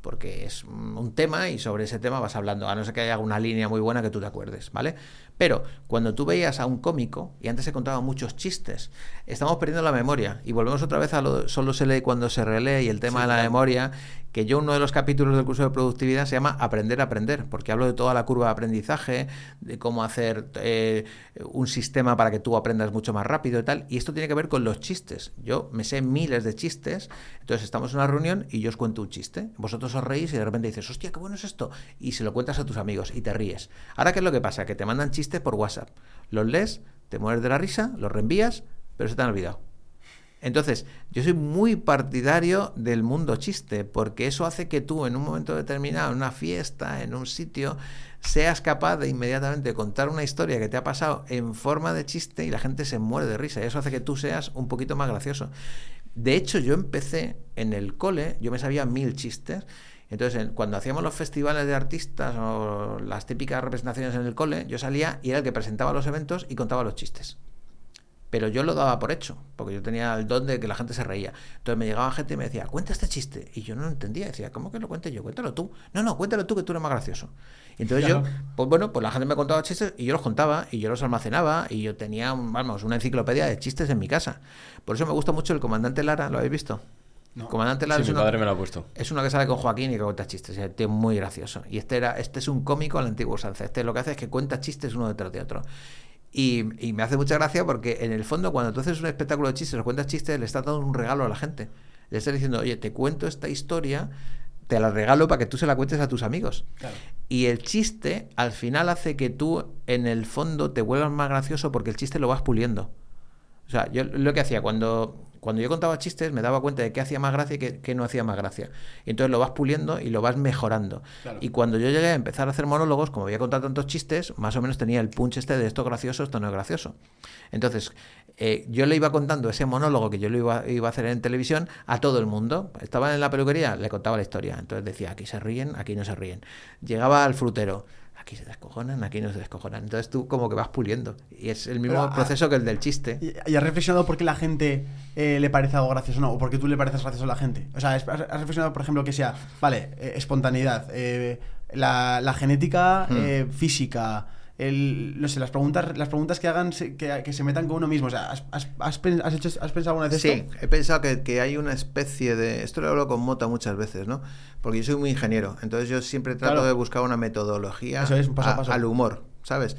Porque es un tema y sobre ese tema vas hablando, a no ser que haya una línea muy buena que tú te acuerdes, ¿vale? Pero cuando tú veías a un cómico, y antes se contaban muchos chistes, estamos perdiendo la memoria. Y volvemos otra vez a lo solo se lee cuando se relee y el tema Sí, de la claro. memoria, que yo uno de los capítulos del curso de productividad se llama Aprender a aprender, porque hablo de toda la curva de aprendizaje, de cómo hacer eh, un sistema para que tú aprendas mucho más rápido y tal. Y esto tiene que ver con los chistes. Yo me sé miles de chistes, entonces estamos en una reunión y yo os cuento un chiste. Vosotros os reís y de repente dices, hostia, qué bueno es esto. Y se lo cuentas a tus amigos y te ríes. Ahora, ¿qué es lo que pasa? Que te mandan chistes por WhatsApp. Los lees, te mueres de la risa, los reenvías, pero se te han olvidado. Entonces, yo soy muy partidario del mundo chiste, porque eso hace que tú en un momento determinado, en una fiesta, en un sitio, seas capaz de inmediatamente contar una historia que te ha pasado en forma de chiste y la gente se muere de risa. Y eso hace que tú seas un poquito más gracioso. De hecho, yo empecé en el cole, yo me sabía mil chistes. Entonces, en- cuando hacíamos los festivales de artistas o las típicas representaciones en el cole, yo salía y era el que presentaba los eventos y contaba los chistes pero yo lo daba por hecho, porque yo tenía el don de que la gente se reía. Entonces me llegaba gente y me decía, cuenta este chiste. Y yo no lo entendía, decía, ¿cómo que lo cuente yo? Cuéntalo tú. No, no, cuéntalo tú, que tú eres más gracioso. Y entonces Claro. yo, pues bueno, pues la gente me contaba chistes y yo los contaba y yo los almacenaba y yo tenía, vamos, una enciclopedia de chistes en mi casa. Por eso me gusta mucho el comandante Lara, ¿lo habéis visto? No. Comandante Lara Sí, es mi uno- padre me lo ha puesto. es uno que sale con Joaquín y que cuenta chistes. Es un tío muy gracioso. Y este era, este es un cómico al antiguo usanza. Este lo que hace es que cuenta chistes uno detrás de otro. Y, y me hace mucha gracia porque en el fondo cuando tú haces un espectáculo de chistes o cuentas chistes, le estás dando un regalo a la gente. Le estás diciendo, oye, te cuento esta historia, te la regalo para que tú se la cuentes a tus amigos. Claro. Y el chiste al final hace que tú en el fondo te vuelvas más gracioso porque el chiste lo vas puliendo. O sea, yo lo que hacía cuando, cuando yo contaba chistes me daba cuenta de qué hacía más gracia y qué, qué no hacía más gracia. Y entonces lo vas puliendo y lo vas mejorando. Claro. Y cuando yo llegué a empezar a hacer monólogos, como había contado tantos chistes, más o menos tenía el punch este de esto gracioso, esto no es gracioso. Entonces, eh, yo le iba contando ese monólogo que yo lo iba, iba a hacer en televisión a todo el mundo. Estaba en la peluquería, le contaba la historia. Entonces decía, aquí se ríen, aquí no se ríen. Llegaba al frutero. Aquí se descojonan, aquí no se descojonan. Entonces tú como que vas puliendo. Y es el mismo Pero, ah, proceso que el del chiste. ¿Y, y has reflexionado por qué la gente eh, le parece algo gracioso o no? ¿O por qué tú le pareces gracioso a la gente? O sea, has, reflexionado, por ejemplo, que sea, vale, eh, espontaneidad, eh, la, la genética Hmm. física, el, no sé, las preguntas, las preguntas que hagan, se- que, que se metan con uno mismo. O sea, ¿has, has, has has hecho, has pensado alguna vez Sí, esto? he pensado que, que hay una especie de... Esto lo hablo con Mota muchas veces, ¿no? Porque yo soy muy ingeniero, entonces yo siempre trato Claro. de buscar una metodología Eso es, un paso a a- paso. al humor, ¿sabes?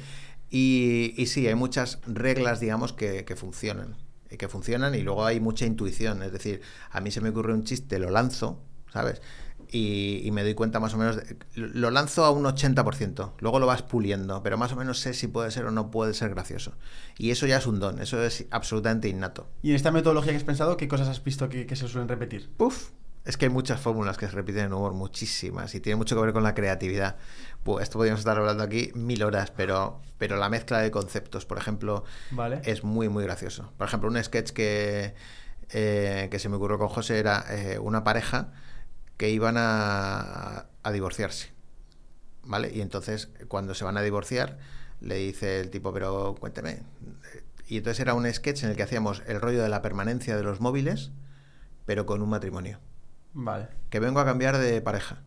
Y, y sí, hay muchas reglas, digamos, que, que funcionan. Y que funcionan y luego hay mucha intuición. Es decir, a mí se me ocurre un chiste, lo lanzo, ¿sabes? Y, y me doy cuenta más o menos, de- lo lanzo a un 80%, luego lo vas puliendo, pero más o menos sé si puede ser o no puede ser gracioso. Y eso ya es un don, eso es absolutamente innato. Y en esta metodología que has pensado, ¿qué cosas has visto que, que se suelen repetir? Puf, es que hay muchas fórmulas que se repiten en humor, muchísimas, y tiene mucho que ver con la creatividad. Pues esto podríamos estar hablando aquí mil horas, pero, pero la mezcla de conceptos, por ejemplo, Vale. es muy, muy gracioso. Por ejemplo, un sketch que, eh, que se me ocurrió con José era eh, una pareja que iban a, a divorciarse. ¿Vale? Y entonces, cuando se van a divorciar, le dice el tipo, pero cuénteme. Y entonces era un sketch en el que hacíamos el rollo de la permanencia de los móviles, pero con un matrimonio. Vale. Que vengo a cambiar de pareja.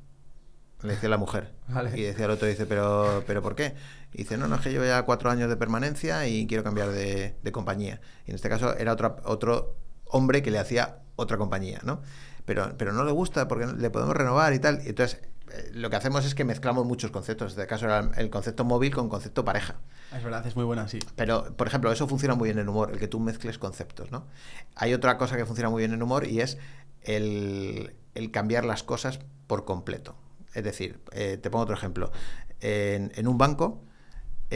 Le decía la mujer. Vale. Y decía el otro, dice, ¿pero, ¿pero por qué? Y dice, no, no, es que llevo ya cuatro años de permanencia y quiero cambiar de, de compañía. Y en este caso era otro, otro hombre que le hacía otra compañía, ¿no? Pero, pero no le gusta porque le podemos renovar y tal. Y entonces eh, lo que hacemos es que mezclamos muchos conceptos. En este caso era el concepto móvil con concepto pareja. Es verdad, es muy buena, sí. Pero, por ejemplo, eso funciona muy bien en humor, el que tú mezcles conceptos, ¿no? Hay otra cosa que funciona muy bien en humor y es el, el cambiar las cosas por completo. Es decir, eh, te pongo otro ejemplo. En, en un banco,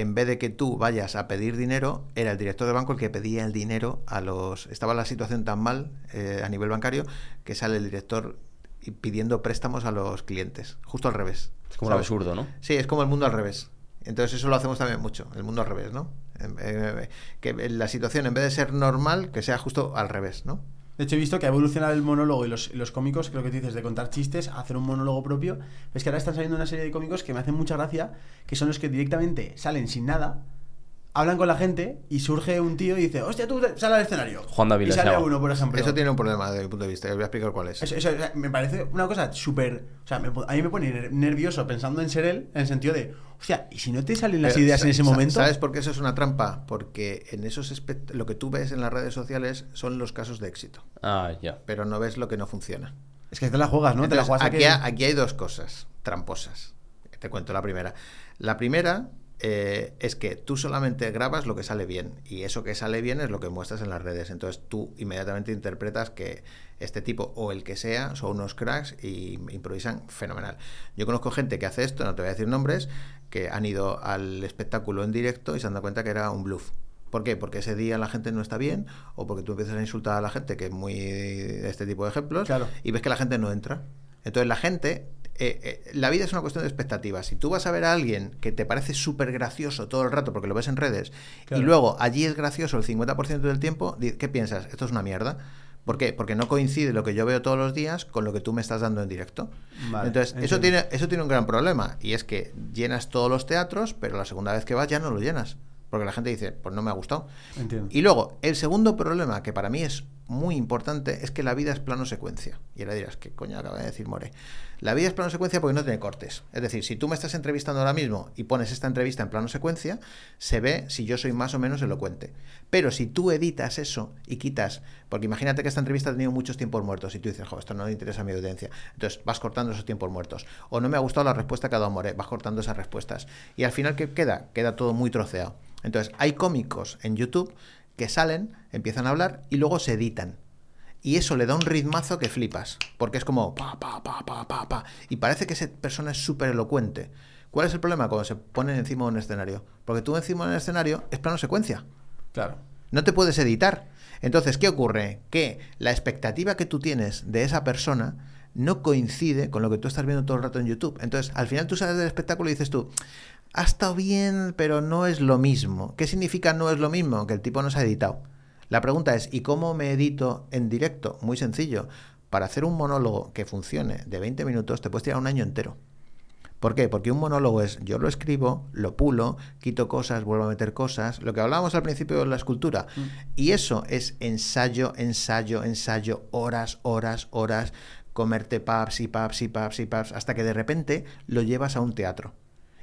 en vez de que tú vayas a pedir dinero, era el director del banco el que pedía el dinero a los... Estaba la situación tan mal eh, a nivel bancario que sale el director y pidiendo préstamos a los clientes. Justo al revés. Es como un ¿sabes? absurdo, ¿no? Sí, es como el mundo al revés. Entonces eso lo hacemos también mucho, el mundo al revés, ¿no? Eh, eh, que la situación en vez de ser normal, que sea justo al revés, ¿no? De hecho, he visto que ha evolucionado el monólogo y los, los cómicos, creo que tú dices, de contar chistes, a hacer un monólogo propio. Es que ahora están saliendo una serie de cómicos que me hacen mucha gracia, que son los que directamente salen sin nada, hablan con la gente y surge un tío y dice, hostia, tú sal al escenario. Juan David Y sale uno, por ejemplo. Eso tiene un problema desde mi punto de vista, os voy a explicar cuál es. Eso- eso, o sea, me parece una cosa súper. O sea, me a mí me pone ner- nervioso pensando en ser él, en el sentido de, hostia, ¿y si no te salen las Pero, ideas en ese momento? ¿Sabes por qué eso es una trampa? Porque en esos lo que tú ves en las redes sociales son los casos de éxito, Ah, ya. pero no ves lo que no funciona. Es que te la juegas, ¿no? te la juegas a aquí, que- aquí hay dos cosas tramposas. Te cuento la primera. La primera eh, es que tú solamente grabas lo que sale bien y eso que sale bien es lo que muestras en las redes. Entonces tú inmediatamente interpretas que este tipo o el que sea son unos cracks y improvisan fenomenal. Yo conozco gente que hace esto, no te voy a decir nombres, que han ido al espectáculo en directo y se han dado cuenta que era un bluff. ¿Por qué? Porque ese día la gente no está bien o porque tú empiezas a insultar a la gente, que es muy este tipo de ejemplos, Claro. y ves que la gente no entra. Entonces la gente, eh, eh, la vida es una cuestión de expectativas. Si tú vas a ver a alguien que te parece súper gracioso todo el rato porque lo ves en redes Claro. y luego allí es gracioso el 50% del tiempo, ¿qué piensas? Esto es una mierda. ¿Por qué? Porque no coincide lo que yo veo todos los días con lo que tú me estás dando en directo. Vale, Entonces, eso tiene, eso tiene un gran problema y es que llenas todos los teatros, pero la segunda vez que vas ya no lo llenas. Porque la gente dice, pues no me ha gustado. Entiendo. Y luego, el segundo problema, que para mí es muy importante, es que la vida es plano secuencia. Y ahora dirás, ¿qué coño acaba de decir More? La vida es plano secuencia porque no tiene cortes. Es decir, si tú me estás entrevistando ahora mismo y pones esta entrevista en plano secuencia, se ve si yo soy más o menos elocuente. Pero si tú editas eso y quitas, porque imagínate que esta entrevista ha tenido muchos tiempos muertos y tú dices, jo, esto no le interesa a mi audiencia. Entonces vas cortando esos tiempos muertos. O no me ha gustado la respuesta que ha dado More, vas cortando esas respuestas. Y al final, ¿qué queda? Queda todo muy troceado. Entonces, hay cómicos en YouTube que salen, empiezan a hablar y luego se editan. Y eso le da un ritmazo que flipas, porque es como pa, pa, pa, pa, pa, pa. Y parece que esa persona es súper elocuente. ¿Cuál es el problema cuando se ponen encima de un escenario? Porque tú encima de un escenario es plano secuencia. Claro. No te puedes editar. Entonces, ¿qué ocurre? Que la expectativa que tú tienes de esa persona no coincide con lo que tú estás viendo todo el rato en YouTube. Entonces, al final tú sales del espectáculo y dices tú, ha estado bien, pero no es lo mismo. ¿Qué significa no es lo mismo? Que el tipo no se ha editado. La pregunta es, ¿y cómo me edito en directo? Muy sencillo. Para hacer un monólogo que funcione de 20 minutos, te puedes tirar un año entero. ¿Por qué? Porque un monólogo es yo lo escribo, lo pulo, quito cosas, vuelvo a meter cosas, lo que hablábamos al principio de la escultura. Y eso es ensayo, ensayo, ensayo, horas, horas, horas, comerte pubs y pubs y pubs y pubs, hasta que de repente lo llevas a un teatro.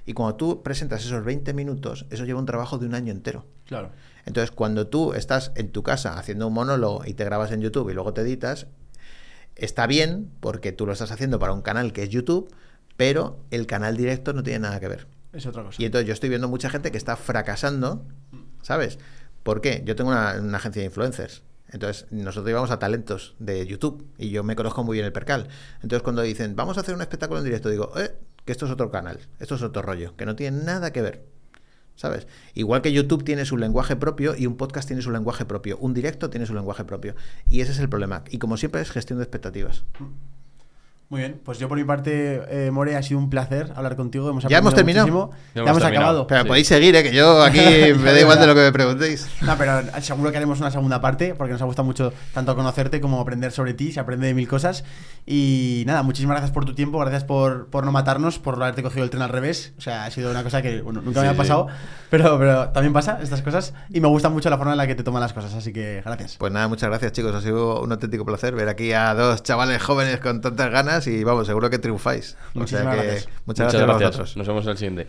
Y cuando tú presentas esos 20 minutos, eso lleva un trabajo de un año entero. Claro. Entonces, cuando tú estás en tu casa haciendo un monólogo y te grabas en YouTube y luego te editas, está bien porque tú lo estás haciendo para un canal que es YouTube, pero el canal directo no tiene nada que ver. Es otra cosa. Y entonces yo estoy viendo mucha gente que está fracasando, ¿sabes? ¿Por qué? Yo tengo una, una agencia de influencers. Entonces, nosotros íbamos a talentos de YouTube y yo me conozco muy bien el percal. Entonces, cuando dicen, vamos a hacer un espectáculo en directo, digo, eh, que esto es otro canal, esto es otro rollo, que no tiene nada que ver. ¿Sabes? Igual que YouTube tiene su lenguaje propio y un podcast tiene su lenguaje propio, un directo tiene su lenguaje propio. Y ese es el problema. Y como siempre es gestión de expectativas. Muy bien, pues yo por mi parte, eh, More, ha sido un placer hablar contigo. Hemos ¿Ya hemos terminado? muchísimo. Ya Ya, hemos hemos terminado. acabado. Pero Sí. podéis seguir, ¿eh? que yo aquí me da igual de lo que me preguntéis. No, pero seguro que haremos una segunda parte porque nos ha gustado mucho tanto conocerte como aprender sobre ti, se aprende de mil cosas. Y nada, muchísimas gracias por tu tiempo, gracias por, por no matarnos, por haberte cogido el tren al revés. O sea, ha sido una cosa que bueno, nunca me Sí, había sí. pasado, pero, pero también pasa estas cosas y me gusta mucho la forma en la que te toman las cosas, así que gracias. Pues nada, muchas gracias chicos, ha sido un auténtico placer ver aquí a dos chavales jóvenes con tantas ganas y vamos, seguro que triunfáis. O sea Muchísimas que gracias. muchas gracias a vosotros. Nos vemos en el siguiente.